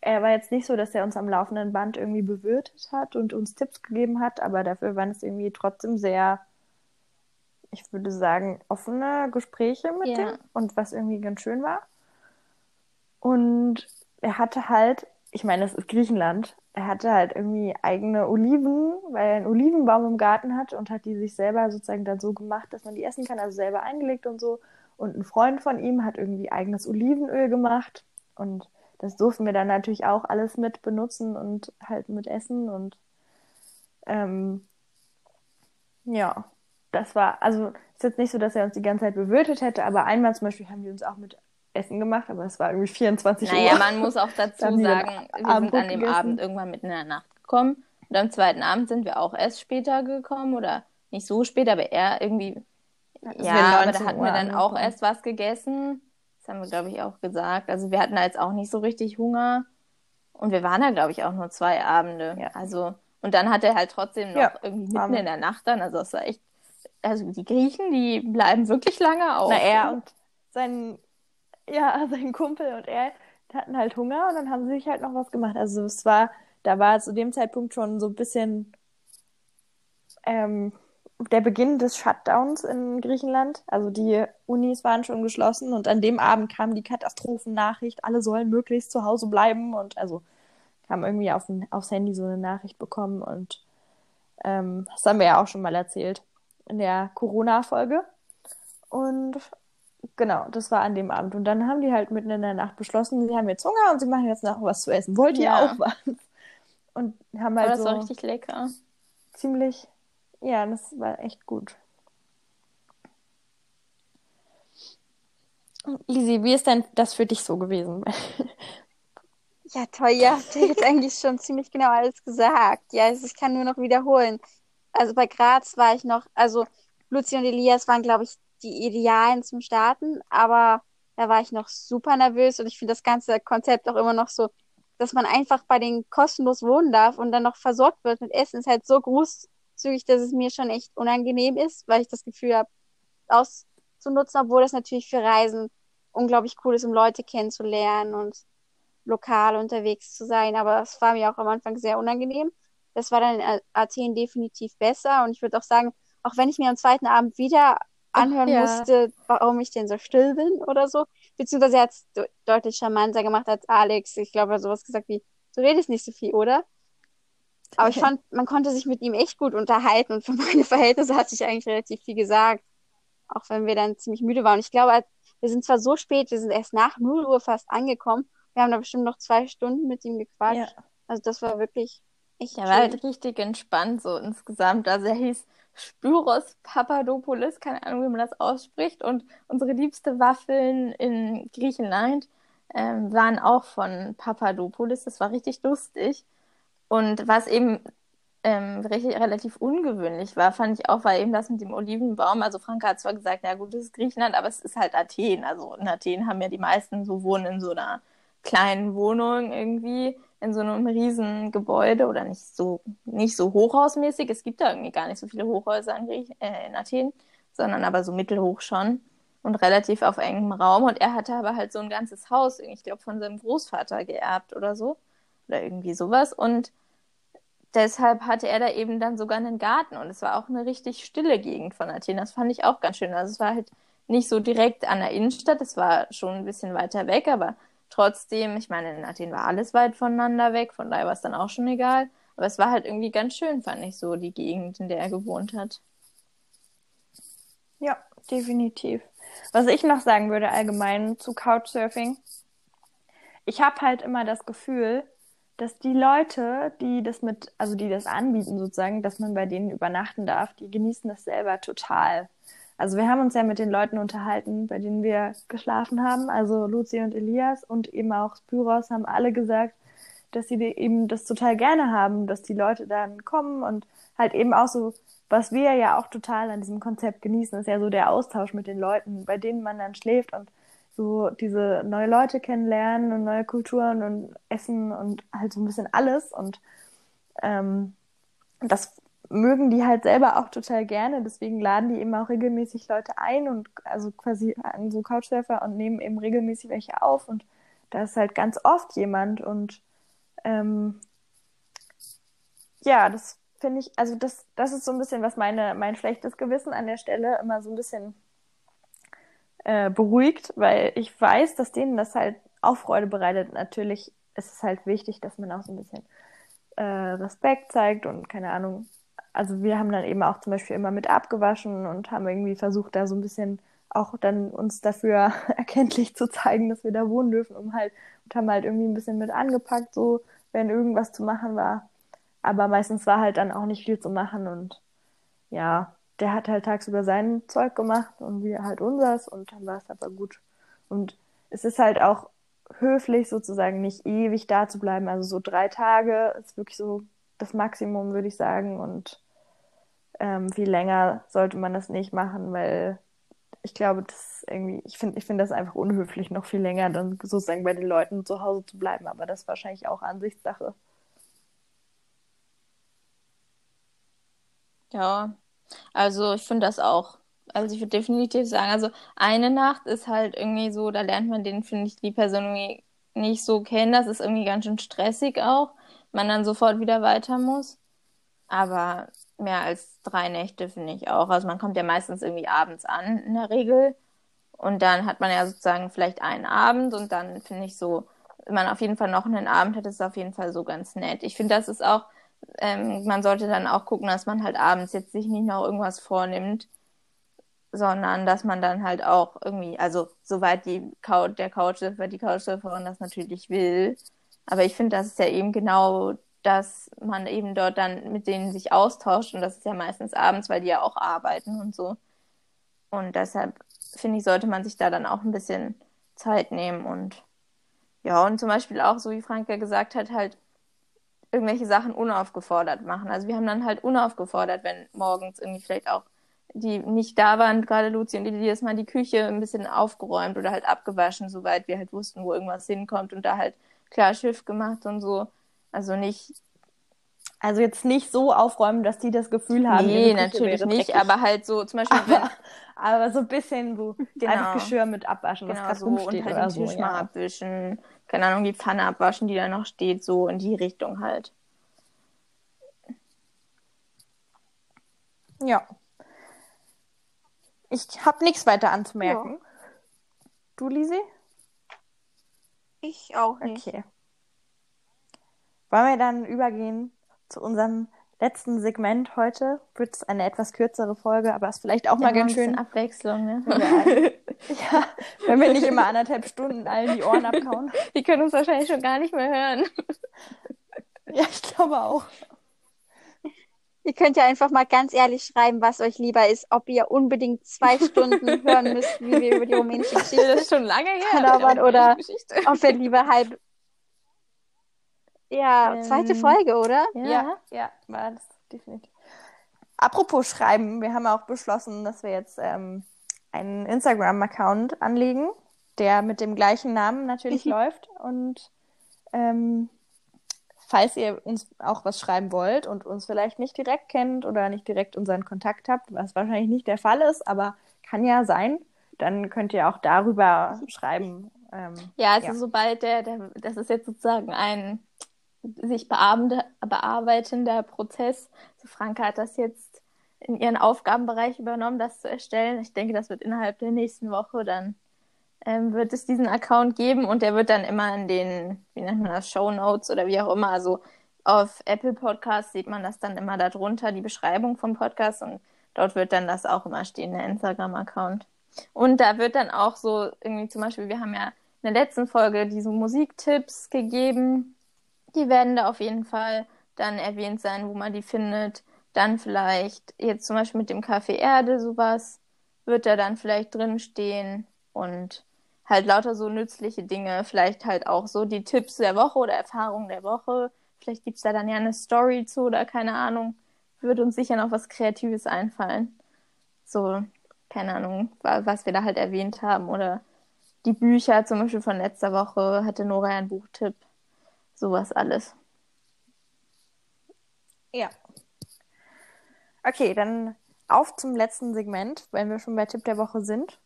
er war jetzt nicht so, dass er uns am laufenden Band irgendwie bewirtet hat und uns Tipps gegeben hat, aber dafür waren es irgendwie trotzdem sehr, ich würde sagen, offene Gespräche mit ja. dem und was irgendwie ganz schön war. Und er hatte halt, ich meine, das ist Griechenland, er hatte halt irgendwie eigene Oliven, weil er einen Olivenbaum im Garten hat und hat die sich selber sozusagen dann so gemacht, dass man die essen kann, also selber eingelegt und so. Und ein Freund von ihm hat irgendwie eigenes Olivenöl gemacht. Und das durften wir dann natürlich auch alles mit benutzen und halt mit essen und ähm, ja, das war, also ist jetzt nicht so, dass er uns die ganze Zeit bewirtet hätte, aber einmal zum Beispiel haben die uns auch mit Essen gemacht, aber es war irgendwie 24 naja, Uhr. Naja, man muss auch dazu sagen, wir sind an dem gegessen. Abend irgendwann mitten in der Nacht gekommen und am zweiten Abend sind wir auch erst später gekommen oder nicht so spät, aber eher irgendwie, ja, aber da hatten wir dann auch erst was gegessen. Das haben wir, glaube ich, auch gesagt. Also wir hatten da jetzt auch nicht so richtig Hunger und wir waren da, glaube ich, auch nur zwei Abende. Ja. Also und dann hat er halt trotzdem noch ja, irgendwie mitten in der Nacht dann, also es war echt, also die Griechen, die bleiben wirklich lange auf. Na, er und sein, ja, sein Kumpel und er hatten halt Hunger und dann haben sie sich halt noch was gemacht. Also es war, da war zu dem Zeitpunkt schon so ein bisschen ähm, der Beginn des Shutdowns in Griechenland. Also die Unis waren schon geschlossen und an dem Abend kam die Katastrophennachricht, alle sollen möglichst zu Hause bleiben und also haben irgendwie auf, aufs Handy so eine Nachricht bekommen und ähm, das haben wir ja auch schon mal erzählt in der Corona-Folge. Und genau, das war an dem Abend. Und dann haben die halt mitten in der Nacht beschlossen, sie haben jetzt Hunger und sie machen jetzt noch was zu essen. Wollt ihr ja. auch was? Und haben halt. Aber das so war richtig lecker. Ziemlich, ja, das war echt gut. Lisi, wie ist denn das für dich so gewesen? Ja, toll, ja, habt ihr jetzt eigentlich schon ziemlich genau alles gesagt. Ja, ich kann nur noch wiederholen. Also bei Graz war ich noch, also Luzi und Elias waren, glaube ich, die Idealen zum Starten, aber da war ich noch super nervös und ich finde das ganze Konzept auch immer noch so, dass man einfach bei denen kostenlos wohnen darf und dann noch versorgt wird mit Essen, ist halt so großzügig, dass es mir schon echt unangenehm ist, weil ich das Gefühl habe, auszunutzen, obwohl das natürlich für Reisen unglaublich cool ist, um Leute kennenzulernen und lokal unterwegs zu sein, aber es war mir auch am Anfang sehr unangenehm. Das war dann in Athen definitiv besser und ich würde auch sagen, auch wenn ich mir am zweiten Abend wieder anhören Ach, ja. musste, warum ich denn so still bin oder so, beziehungsweise er hat es de deutlich charmanter gemacht als Alex. Ich glaube, er hat sowas gesagt wie, du redest nicht so viel, oder? Aber ich fand, man konnte sich mit ihm echt gut unterhalten und für meine Verhältnisse hat sich eigentlich relativ viel gesagt. Auch wenn wir dann ziemlich müde waren. Und ich glaube, wir sind zwar so spät, wir sind erst nach 0 Uhr fast angekommen wir haben da bestimmt noch zwei Stunden mit ihm gequatscht. Ja. Also das war wirklich echt Der war halt richtig entspannt so insgesamt. Also er hieß Spyros Papadopoulos, keine Ahnung, wie man das ausspricht. Und unsere liebste Waffeln in Griechenland ähm, waren auch von Papadopoulos. Das war richtig lustig. Und was eben ähm, richtig, relativ ungewöhnlich war, fand ich auch, war eben das mit dem Olivenbaum. Also Franka hat zwar gesagt, na gut, das ist Griechenland, aber es ist halt Athen. Also in Athen haben ja die meisten so wohnen in so einer kleinen Wohnung irgendwie in so einem riesen Gebäude oder nicht so, nicht so hochhausmäßig. Es gibt da irgendwie gar nicht so viele Hochhäuser in, Griech äh, in Athen, sondern aber so mittelhoch schon und relativ auf engem Raum. Und er hatte aber halt so ein ganzes Haus, ich glaube, von seinem Großvater geerbt oder so. Oder irgendwie sowas. Und deshalb hatte er da eben dann sogar einen Garten. Und es war auch eine richtig stille Gegend von Athen. Das fand ich auch ganz schön. Also es war halt nicht so direkt an der Innenstadt, es war schon ein bisschen weiter weg, aber Trotzdem, ich meine, in Athen war alles weit voneinander weg, von daher war es dann auch schon egal. Aber es war halt irgendwie ganz schön, fand ich so, die Gegend, in der er gewohnt hat. Ja, definitiv. Was ich noch sagen würde allgemein zu Couchsurfing, ich habe halt immer das Gefühl, dass die Leute, die das mit, also die das anbieten sozusagen, dass man bei denen übernachten darf, die genießen das selber total. Also wir haben uns ja mit den Leuten unterhalten, bei denen wir geschlafen haben. Also Luzi und Elias und eben auch Spyros haben alle gesagt, dass sie eben das total gerne haben, dass die Leute dann kommen und halt eben auch so, was wir ja auch total an diesem Konzept genießen, ist ja so der Austausch mit den Leuten, bei denen man dann schläft und so diese neue Leute kennenlernen und neue Kulturen und Essen und halt so ein bisschen alles und ähm, das mögen die halt selber auch total gerne. Deswegen laden die eben auch regelmäßig Leute ein und also quasi an so Couchsurfer und nehmen eben regelmäßig welche auf. Und da ist halt ganz oft jemand. Und ähm, ja, das finde ich, also das, das ist so ein bisschen, was meine, mein schlechtes Gewissen an der Stelle immer so ein bisschen äh, beruhigt, weil ich weiß, dass denen das halt auch Freude bereitet. Natürlich ist es halt wichtig, dass man auch so ein bisschen äh, Respekt zeigt und keine Ahnung, also wir haben dann eben auch zum Beispiel immer mit abgewaschen und haben irgendwie versucht, da so ein bisschen auch dann uns dafür erkenntlich zu zeigen, dass wir da wohnen dürfen, um halt, und haben halt irgendwie ein bisschen mit angepackt, so, wenn irgendwas zu machen war. Aber meistens war halt dann auch nicht viel zu machen und ja, der hat halt tagsüber sein Zeug gemacht und wir halt unseres und dann war es aber gut. Und es ist halt auch höflich sozusagen nicht ewig da zu bleiben. Also so drei Tage ist wirklich so das Maximum, würde ich sagen. Und ähm, viel länger sollte man das nicht machen, weil ich glaube, das irgendwie, ich finde, ich finde das einfach unhöflich, noch viel länger dann sozusagen bei den Leuten zu Hause zu bleiben. Aber das ist wahrscheinlich auch Ansichtssache. Ja, also ich finde das auch. Also ich würde definitiv sagen, also eine Nacht ist halt irgendwie so, da lernt man den, finde ich, die Person irgendwie nicht so kennen. Das ist irgendwie ganz schön stressig auch. Man dann sofort wieder weiter muss. Aber mehr als drei Nächte finde ich auch. Also man kommt ja meistens irgendwie abends an in der Regel. Und dann hat man ja sozusagen vielleicht einen Abend und dann finde ich so, wenn man auf jeden Fall noch einen Abend hat, ist es auf jeden Fall so ganz nett. Ich finde, das ist auch ähm, man sollte dann auch gucken, dass man halt abends jetzt sich nicht noch irgendwas vornimmt, sondern dass man dann halt auch irgendwie, also soweit die Couch, der Couchsurfer, die Couchsurferin das natürlich will. Aber ich finde, das ist ja eben genau, dass man eben dort dann mit denen sich austauscht und das ist ja meistens abends, weil die ja auch arbeiten und so. Und deshalb finde ich, sollte man sich da dann auch ein bisschen Zeit nehmen und ja, und zum Beispiel auch, so wie Frank ja gesagt hat, halt irgendwelche Sachen unaufgefordert machen. Also wir haben dann halt unaufgefordert, wenn morgens irgendwie vielleicht auch die nicht da waren, gerade Luzi und die, die das mal die Küche ein bisschen aufgeräumt oder halt abgewaschen, soweit wir halt wussten, wo irgendwas hinkommt und da halt klar Schiff gemacht und so. Also nicht. Also jetzt nicht so aufräumen, dass die das Gefühl haben. Nee, natürlich nicht, aber halt so zum Beispiel. Aber, wenn, aber so ein bisschen so genau. einfach Geschirr mit abwaschen, genau, was so rumsteht und halt den Tisch so, mal ja. abwischen keine Ahnung, die Pfanne abwaschen, die da noch steht, so in die Richtung halt. Ja. Ich habe nichts weiter anzumerken. Ja. Du, Lisi? Ich auch nicht. Okay. Wollen wir dann übergehen zu unserem letzten Segment heute? Wird es eine etwas kürzere Folge, aber ist vielleicht auch ja, mal ganz schön. Abwechslung, ne? Ja, wenn wir nicht immer anderthalb Stunden allen die Ohren abkauen. Die können uns wahrscheinlich schon gar nicht mehr hören. Ja, ich glaube auch. Ihr könnt ja einfach mal ganz ehrlich schreiben, was euch lieber ist, ob ihr unbedingt zwei Stunden hören müsst, wie wir über die rumänische Geschichte das ist schon lange her. Labern, oder ob ihr lieber halb. Ja, ähm, zweite Folge, oder? Ja, ja, ja war das definitiv. Apropos Schreiben, wir haben auch beschlossen, dass wir jetzt ähm, einen Instagram-Account anlegen, der mit dem gleichen Namen natürlich mhm. läuft. Und ähm, falls ihr uns auch was schreiben wollt und uns vielleicht nicht direkt kennt oder nicht direkt unseren Kontakt habt, was wahrscheinlich nicht der Fall ist, aber kann ja sein, dann könnt ihr auch darüber schreiben. Ähm, ja, also ja. sobald der, der, das ist jetzt sozusagen ein sich bearbeitender Prozess. So Franka hat das jetzt in ihren Aufgabenbereich übernommen, das zu erstellen. Ich denke, das wird innerhalb der nächsten Woche dann ähm, wird es diesen Account geben und der wird dann immer in den, wie nennt man das, Show Notes oder wie auch immer, also auf Apple Podcasts sieht man das dann immer darunter, die Beschreibung vom Podcast und dort wird dann das auch immer stehen, der Instagram-Account. Und da wird dann auch so irgendwie zum Beispiel, wir haben ja in der letzten Folge diese Musiktipps gegeben, die werden da auf jeden Fall dann erwähnt sein, wo man die findet. Dann vielleicht jetzt zum Beispiel mit dem Kaffee Erde sowas wird da dann vielleicht drin stehen und halt lauter so nützliche Dinge, vielleicht halt auch so die Tipps der Woche oder Erfahrungen der Woche. Vielleicht gibt es da dann ja eine Story zu oder keine Ahnung. Würde uns sicher noch was Kreatives einfallen. So, keine Ahnung, was wir da halt erwähnt haben. Oder die Bücher zum Beispiel von letzter Woche hatte Nora einen Buchtipp. Sowas alles. Ja, Okay, dann auf zum letzten Segment, wenn wir schon bei Tipp der Woche sind.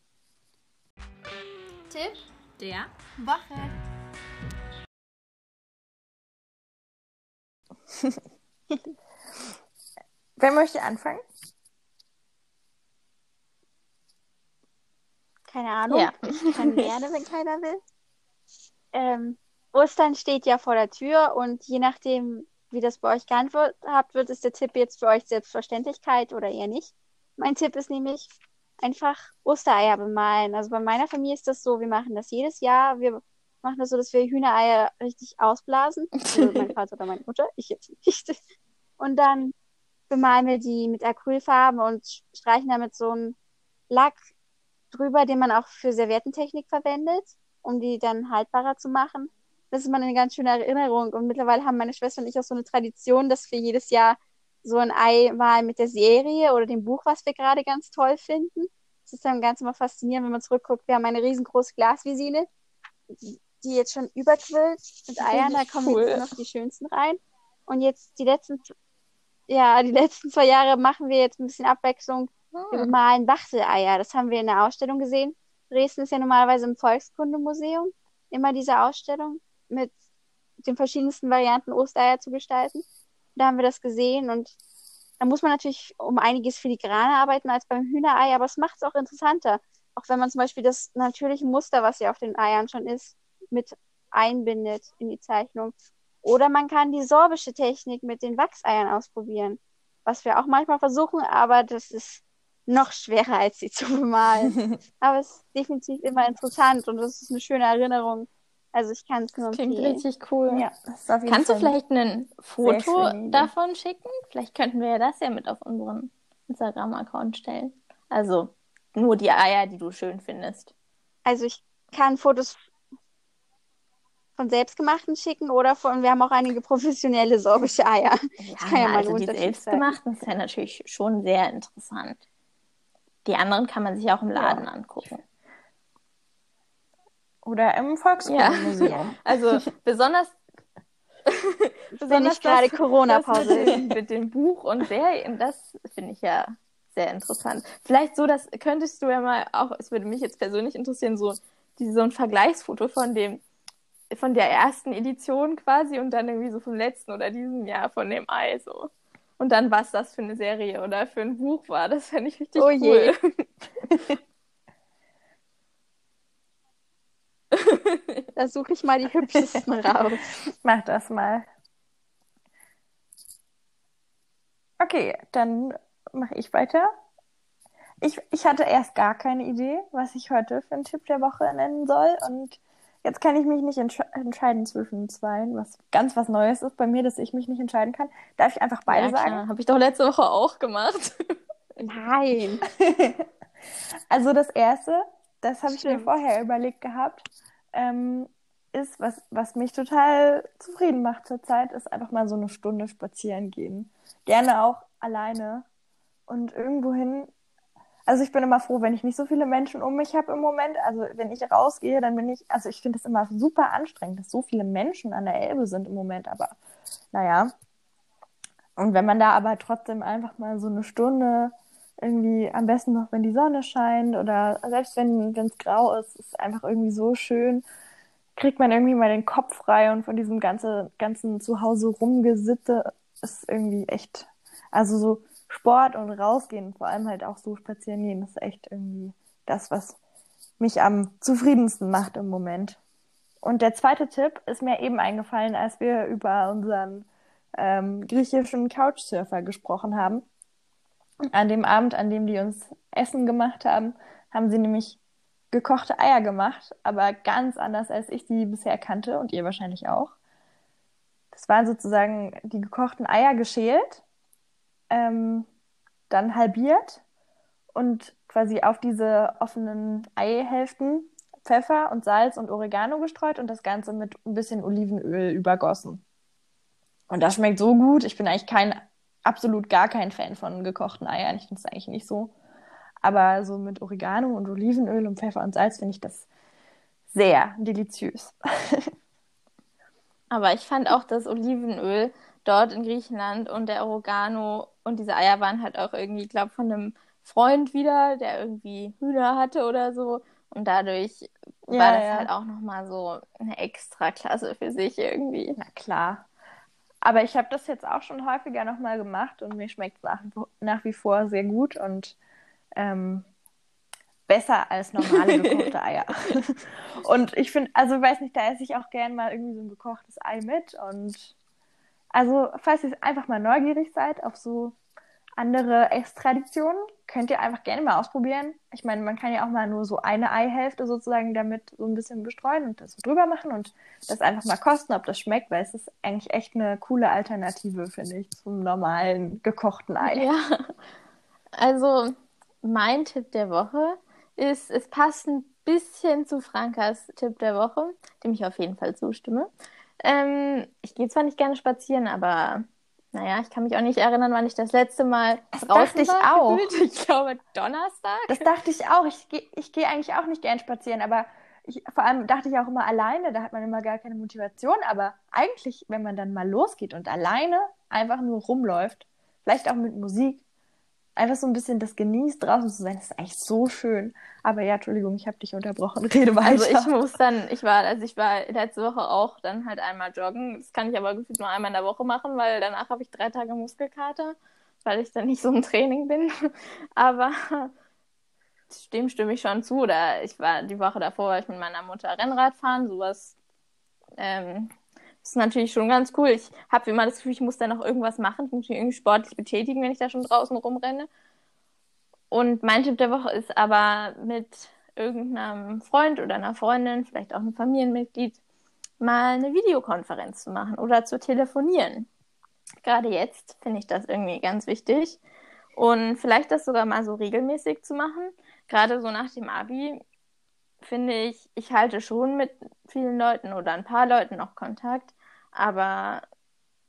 Tipp der Woche. Wer möchte anfangen? Keine Ahnung. Ja. Ich kann gerne, wenn keiner will. Ähm, Ostern steht ja vor der Tür und je nachdem, wie das bei euch geantwortet wird, ist der Tipp jetzt für euch Selbstverständlichkeit oder eher nicht. Mein Tipp ist nämlich, einfach Ostereier bemalen. Also bei meiner Familie ist das so, wir machen das jedes Jahr. Wir machen das so, dass wir Hühnereier richtig ausblasen. Also mein Vater oder meine Mutter, ich jetzt nicht. Und dann bemalen wir die mit Acrylfarben und streichen damit so einen Lack drüber, den man auch für Serviettentechnik verwendet, um die dann haltbarer zu machen. Das ist mal eine ganz schöne Erinnerung. Und mittlerweile haben meine Schwester und ich auch so eine Tradition, dass wir jedes Jahr so ein Ei malen mit der Serie oder dem Buch, was wir gerade ganz toll finden. Das ist dann ganz immer faszinierend, wenn man zurückguckt. Wir haben eine riesengroße Glasvisine, die jetzt schon überquillt mit Eiern. Da kommen cool. jetzt noch die schönsten rein. Und jetzt die letzten, ja, die letzten zwei Jahre machen wir jetzt ein bisschen Abwechslung. Hm. Wir malen Wachteleier. Das haben wir in der Ausstellung gesehen. Dresden ist ja normalerweise im Volkskundemuseum immer diese Ausstellung mit den verschiedensten Varianten Ostereier zu gestalten. Da haben wir das gesehen und da muss man natürlich um einiges filigraner arbeiten als beim Hühnerei, aber es macht es auch interessanter. Auch wenn man zum Beispiel das natürliche Muster, was ja auf den Eiern schon ist, mit einbindet in die Zeichnung. Oder man kann die sorbische Technik mit den Wachseiern ausprobieren, was wir auch manchmal versuchen, aber das ist noch schwerer, als sie zu bemalen. aber es ist definitiv immer interessant und es ist eine schöne Erinnerung. Also ich kann es nur empfehlen. Klingt richtig cool. Ja, Kannst du vielleicht ein Foto davon schicken? Vielleicht könnten wir ja das ja mit auf unseren Instagram-Account stellen. Also nur die Eier, die du schön findest. Also ich kann Fotos von selbstgemachten schicken oder von, wir haben auch einige professionelle sorbische Eier. Ja, kann ja also die selbstgemachten ist ja natürlich schon sehr interessant. Die anderen kann man sich auch im Laden ja. angucken. Oder im Volkskundemuseum. Ja. Also besonders besonders gerade Corona-Pause mit dem Buch und Serien, das finde ich ja sehr interessant. Vielleicht so, das könntest du ja mal auch, es würde mich jetzt persönlich interessieren, so, die, so ein Vergleichsfoto von dem, von der ersten Edition quasi und dann irgendwie so vom letzten oder diesem Jahr von dem Ei so. Und dann, was das für eine Serie oder für ein Buch war, das fände ich richtig oh cool. Je. da suche ich mal die hübschesten raus. Mach das mal. Okay, dann mache ich weiter. Ich, ich hatte erst gar keine Idee, was ich heute für einen Tipp der Woche nennen soll. Und jetzt kann ich mich nicht entsch entscheiden zwischen zwei, was ganz was Neues ist bei mir, dass ich mich nicht entscheiden kann. Darf ich einfach beide ja, sagen? Habe ich doch letzte Woche auch gemacht. Nein. also das erste, das habe ich mir vorher überlegt gehabt, ähm, ist, was, was mich total zufrieden macht zurzeit, ist einfach mal so eine Stunde spazieren gehen. Gerne auch alleine und irgendwohin. Also ich bin immer froh, wenn ich nicht so viele Menschen um mich habe im Moment. Also wenn ich rausgehe, dann bin ich, also ich finde es immer super anstrengend, dass so viele Menschen an der Elbe sind im Moment, aber naja. Und wenn man da aber trotzdem einfach mal so eine Stunde irgendwie am besten noch, wenn die Sonne scheint oder selbst wenn es grau ist, ist einfach irgendwie so schön, kriegt man irgendwie mal den Kopf frei und von diesem ganze, ganzen Zuhause rumgesitte ist irgendwie echt, also so Sport und rausgehen, vor allem halt auch so spazieren gehen, ist echt irgendwie das, was mich am zufriedensten macht im Moment. Und der zweite Tipp ist mir eben eingefallen, als wir über unseren ähm, griechischen Couchsurfer gesprochen haben. An dem Abend, an dem die uns Essen gemacht haben, haben sie nämlich gekochte Eier gemacht, aber ganz anders, als ich die bisher kannte und ihr wahrscheinlich auch. Das waren sozusagen die gekochten Eier geschält, ähm, dann halbiert und quasi auf diese offenen Eihälften Pfeffer und Salz und Oregano gestreut und das Ganze mit ein bisschen Olivenöl übergossen. Und das schmeckt so gut. Ich bin eigentlich kein absolut gar kein Fan von gekochten Eiern. Ich finde es eigentlich nicht so. Aber so mit Oregano und Olivenöl und Pfeffer und Salz finde ich das sehr deliziös. Aber ich fand auch das Olivenöl dort in Griechenland und der Oregano und diese Eier waren halt auch irgendwie, ich glaube, von einem Freund wieder, der irgendwie Hühner hatte oder so. Und dadurch ja, war das ja. halt auch nochmal so eine extra Klasse für sich irgendwie. Na klar. Aber ich habe das jetzt auch schon häufiger nochmal gemacht und mir schmeckt es nach, nach, wie vor sehr gut und ähm, besser als normale gekochte Eier. und ich finde, also weiß nicht, da esse ich auch gern mal irgendwie so ein gekochtes Ei mit. Und also, falls ihr einfach mal neugierig seid auf so andere Esstraditionen könnt ihr einfach gerne mal ausprobieren. Ich meine, man kann ja auch mal nur so eine Eihälfte sozusagen damit so ein bisschen bestreuen und das so drüber machen und das einfach mal kosten, ob das schmeckt, weil es ist eigentlich echt eine coole Alternative, finde ich, zum normalen gekochten Ei. Ja, also mein Tipp der Woche ist, es passt ein bisschen zu Frankas Tipp der Woche, dem ich auf jeden Fall zustimme. Ähm, ich gehe zwar nicht gerne spazieren, aber naja, ich kann mich auch nicht erinnern, wann ich das letzte Mal das draußen dachte ich war, auch. Ich glaube Donnerstag. Das dachte ich auch. Ich gehe ich geh eigentlich auch nicht gern spazieren, aber ich, vor allem dachte ich auch immer alleine, da hat man immer gar keine Motivation. Aber eigentlich, wenn man dann mal losgeht und alleine einfach nur rumläuft, vielleicht auch mit Musik, einfach so ein bisschen das genießt, draußen zu sein, das ist eigentlich so schön. Aber ja, Entschuldigung, ich habe dich unterbrochen. Rede weiter. Also ich muss dann, ich war, also ich war letzte Woche auch dann halt einmal joggen. Das kann ich aber gefühlt nur einmal in der Woche machen, weil danach habe ich drei Tage Muskelkater, weil ich dann nicht so im Training bin. Aber dem stimme ich schon zu. Oder ich war die Woche davor, war ich mit meiner Mutter Rennrad fahren, sowas. Ähm, das ist natürlich schon ganz cool. Ich habe immer das Gefühl, ich muss da noch irgendwas machen. Ich muss mich irgendwie sportlich betätigen, wenn ich da schon draußen rumrenne. Und mein Tipp der Woche ist aber mit irgendeinem Freund oder einer Freundin, vielleicht auch einem Familienmitglied, mal eine Videokonferenz zu machen oder zu telefonieren. Gerade jetzt finde ich das irgendwie ganz wichtig. Und vielleicht das sogar mal so regelmäßig zu machen. Gerade so nach dem Abi finde ich, ich halte schon mit vielen Leuten oder ein paar Leuten noch Kontakt. Aber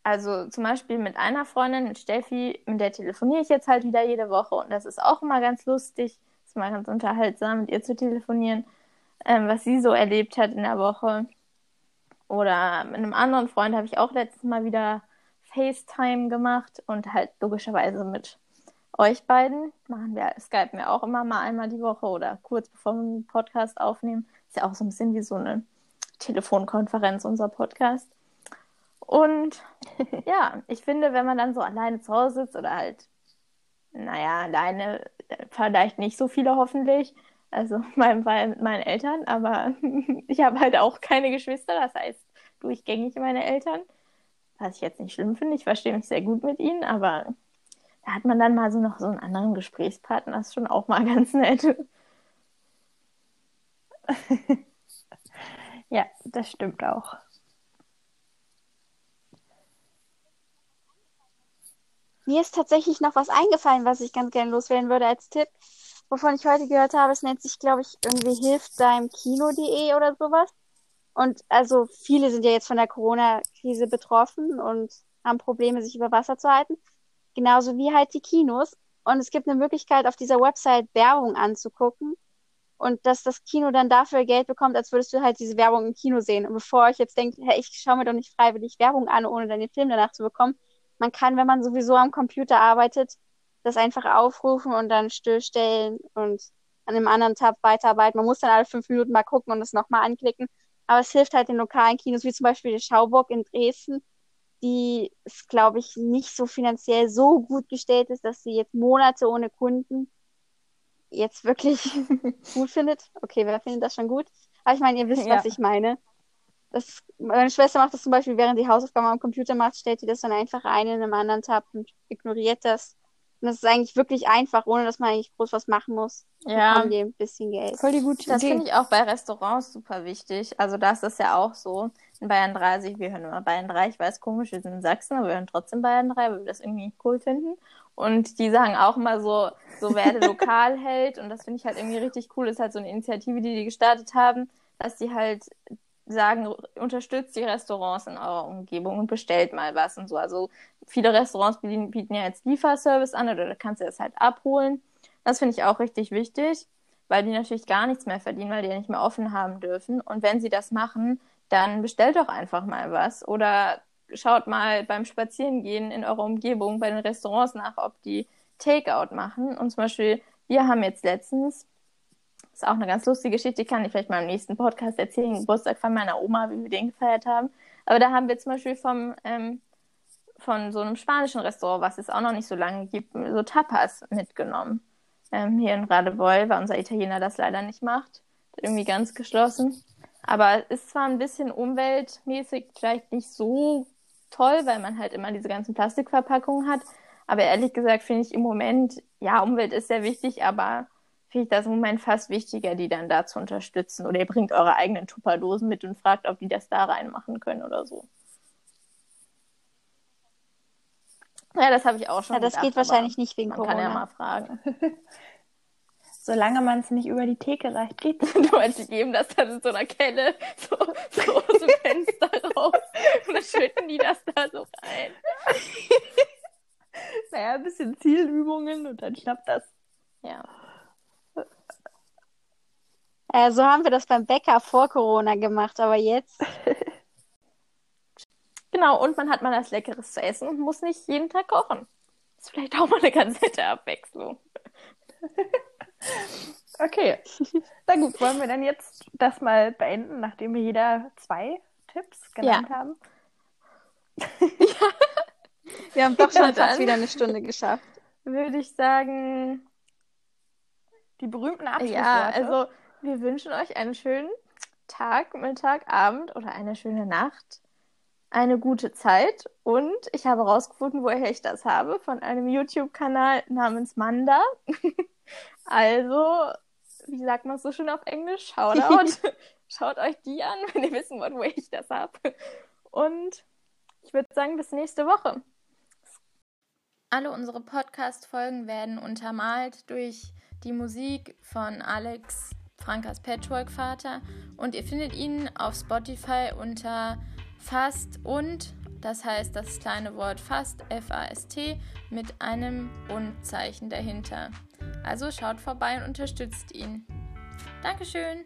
also zum Beispiel mit einer Freundin, mit Steffi, mit der telefoniere ich jetzt halt wieder jede Woche und das ist auch immer ganz lustig, ist immer ganz unterhaltsam, mit ihr zu telefonieren, ähm, was sie so erlebt hat in der Woche. Oder mit einem anderen Freund habe ich auch letztes Mal wieder FaceTime gemacht und halt logischerweise mit euch beiden machen wir, skypen wir auch immer mal einmal die Woche oder kurz bevor wir einen Podcast aufnehmen. Ist ja auch so ein bisschen wie so eine Telefonkonferenz, unser Podcast. Und ja, ich finde, wenn man dann so alleine zu Hause sitzt oder halt, naja, alleine, vielleicht nicht so viele hoffentlich, also in meinem Fall mit meinen Eltern, aber ich habe halt auch keine Geschwister, das heißt durchgängig meine Eltern, was ich jetzt nicht schlimm finde, ich verstehe mich sehr gut mit ihnen, aber da hat man dann mal so noch so einen anderen Gesprächspartner, das ist schon auch mal ganz nett. ja, das stimmt auch. Mir ist tatsächlich noch was eingefallen, was ich ganz gerne loswerden würde als Tipp, wovon ich heute gehört habe. Es nennt sich, glaube ich, irgendwie hilft deinem Kino.de oder sowas. Und also viele sind ja jetzt von der Corona-Krise betroffen und haben Probleme, sich über Wasser zu halten. Genauso wie halt die Kinos. Und es gibt eine Möglichkeit, auf dieser Website Werbung anzugucken und dass das Kino dann dafür Geld bekommt, als würdest du halt diese Werbung im Kino sehen. Und bevor ich jetzt denke, hey, ich schaue mir doch nicht freiwillig Werbung an, ohne dann den Film danach zu bekommen, man kann, wenn man sowieso am Computer arbeitet, das einfach aufrufen und dann stillstellen und an einem anderen Tab weiterarbeiten. Man muss dann alle fünf Minuten mal gucken und das nochmal anklicken. Aber es hilft halt den lokalen Kinos, wie zum Beispiel die Schauburg in Dresden, die, glaube ich, nicht so finanziell so gut gestellt ist, dass sie jetzt Monate ohne Kunden jetzt wirklich gut findet. Okay, wer findet das schon gut? Aber ich meine, ihr wisst, ja. was ich meine. Das, meine Schwester macht das zum Beispiel, während die Hausaufgaben am Computer macht, stellt sie das dann einfach ein in einem anderen Tab und ignoriert das. Und das ist eigentlich wirklich einfach, ohne dass man eigentlich groß was machen muss. Ja. Und ein bisschen Geld. Voll die gute Das finde ich auch bei Restaurants super wichtig. Also da ist das ja auch so. In Bayern 3, also wir hören immer Bayern 3, ich weiß komisch, wir sind in Sachsen, aber wir hören trotzdem Bayern 3, weil wir das irgendwie cool finden. Und die sagen auch immer so, so werde Lokalheld. Und das finde ich halt irgendwie richtig cool. Das ist halt so eine Initiative, die die gestartet haben, dass die halt sagen, unterstützt die Restaurants in eurer Umgebung und bestellt mal was und so. Also viele Restaurants bieten, bieten ja jetzt Lieferservice an oder da kannst du das halt abholen. Das finde ich auch richtig wichtig, weil die natürlich gar nichts mehr verdienen, weil die ja nicht mehr offen haben dürfen. Und wenn sie das machen, dann bestellt doch einfach mal was oder schaut mal beim Spazierengehen in eurer Umgebung bei den Restaurants nach, ob die Takeout machen. Und zum Beispiel, wir haben jetzt letztens ist auch eine ganz lustige Geschichte, die kann ich vielleicht mal im nächsten Podcast erzählen, Geburtstag von meiner Oma, wie wir den gefeiert haben. Aber da haben wir zum Beispiel vom, ähm, von so einem spanischen Restaurant, was es auch noch nicht so lange gibt, so Tapas mitgenommen. Ähm, hier in Radebeul, weil unser Italiener das leider nicht macht. Irgendwie ganz geschlossen. Aber es ist zwar ein bisschen umweltmäßig vielleicht nicht so toll, weil man halt immer diese ganzen Plastikverpackungen hat. Aber ehrlich gesagt finde ich im Moment, ja, Umwelt ist sehr wichtig, aber finde ich das im Moment fast wichtiger, die dann da zu unterstützen. Oder ihr bringt eure eigenen Tupperdosen mit und fragt, ob die das da reinmachen können oder so. Ja, das habe ich auch schon. Ja, das gedacht, geht wahrscheinlich nicht wegen man Corona. Man kann ja mal fragen. Solange man es nicht über die Theke reicht, geht es. Du meinst, die geben das dann in so einer Kelle so, so aus dem Fenster raus und dann schütten die das da so rein. naja, ein bisschen Zielübungen und dann schnappt das. Ja. Äh, so haben wir das beim Bäcker vor Corona gemacht, aber jetzt. genau, und man hat mal was Leckeres zu essen und muss nicht jeden Tag kochen. Das ist vielleicht auch mal eine ganz nette Abwechslung. okay. Na gut, wollen wir dann jetzt das mal beenden, nachdem wir jeder zwei Tipps genannt ja. haben? ja. Wir haben doch schon fast wieder eine Stunde geschafft. Würde ich sagen, die berühmten Abschlussworte. Ja, also wir wünschen euch einen schönen Tag, Mittag, Abend oder eine schöne Nacht. Eine gute Zeit. Und ich habe herausgefunden, woher ich das habe, von einem YouTube-Kanal namens Manda. also, wie sagt man es so schön auf Englisch? Shoutout. Schaut euch die an, wenn ihr wissen wollt, woher ich das habe. Und ich würde sagen, bis nächste Woche. Alle unsere Podcast-Folgen werden untermalt durch die Musik von Alex Frankas Patchwork-Vater und ihr findet ihn auf Spotify unter Fast und, das heißt das kleine Wort Fast, F-A-S-T, mit einem Und-Zeichen dahinter. Also schaut vorbei und unterstützt ihn. Dankeschön!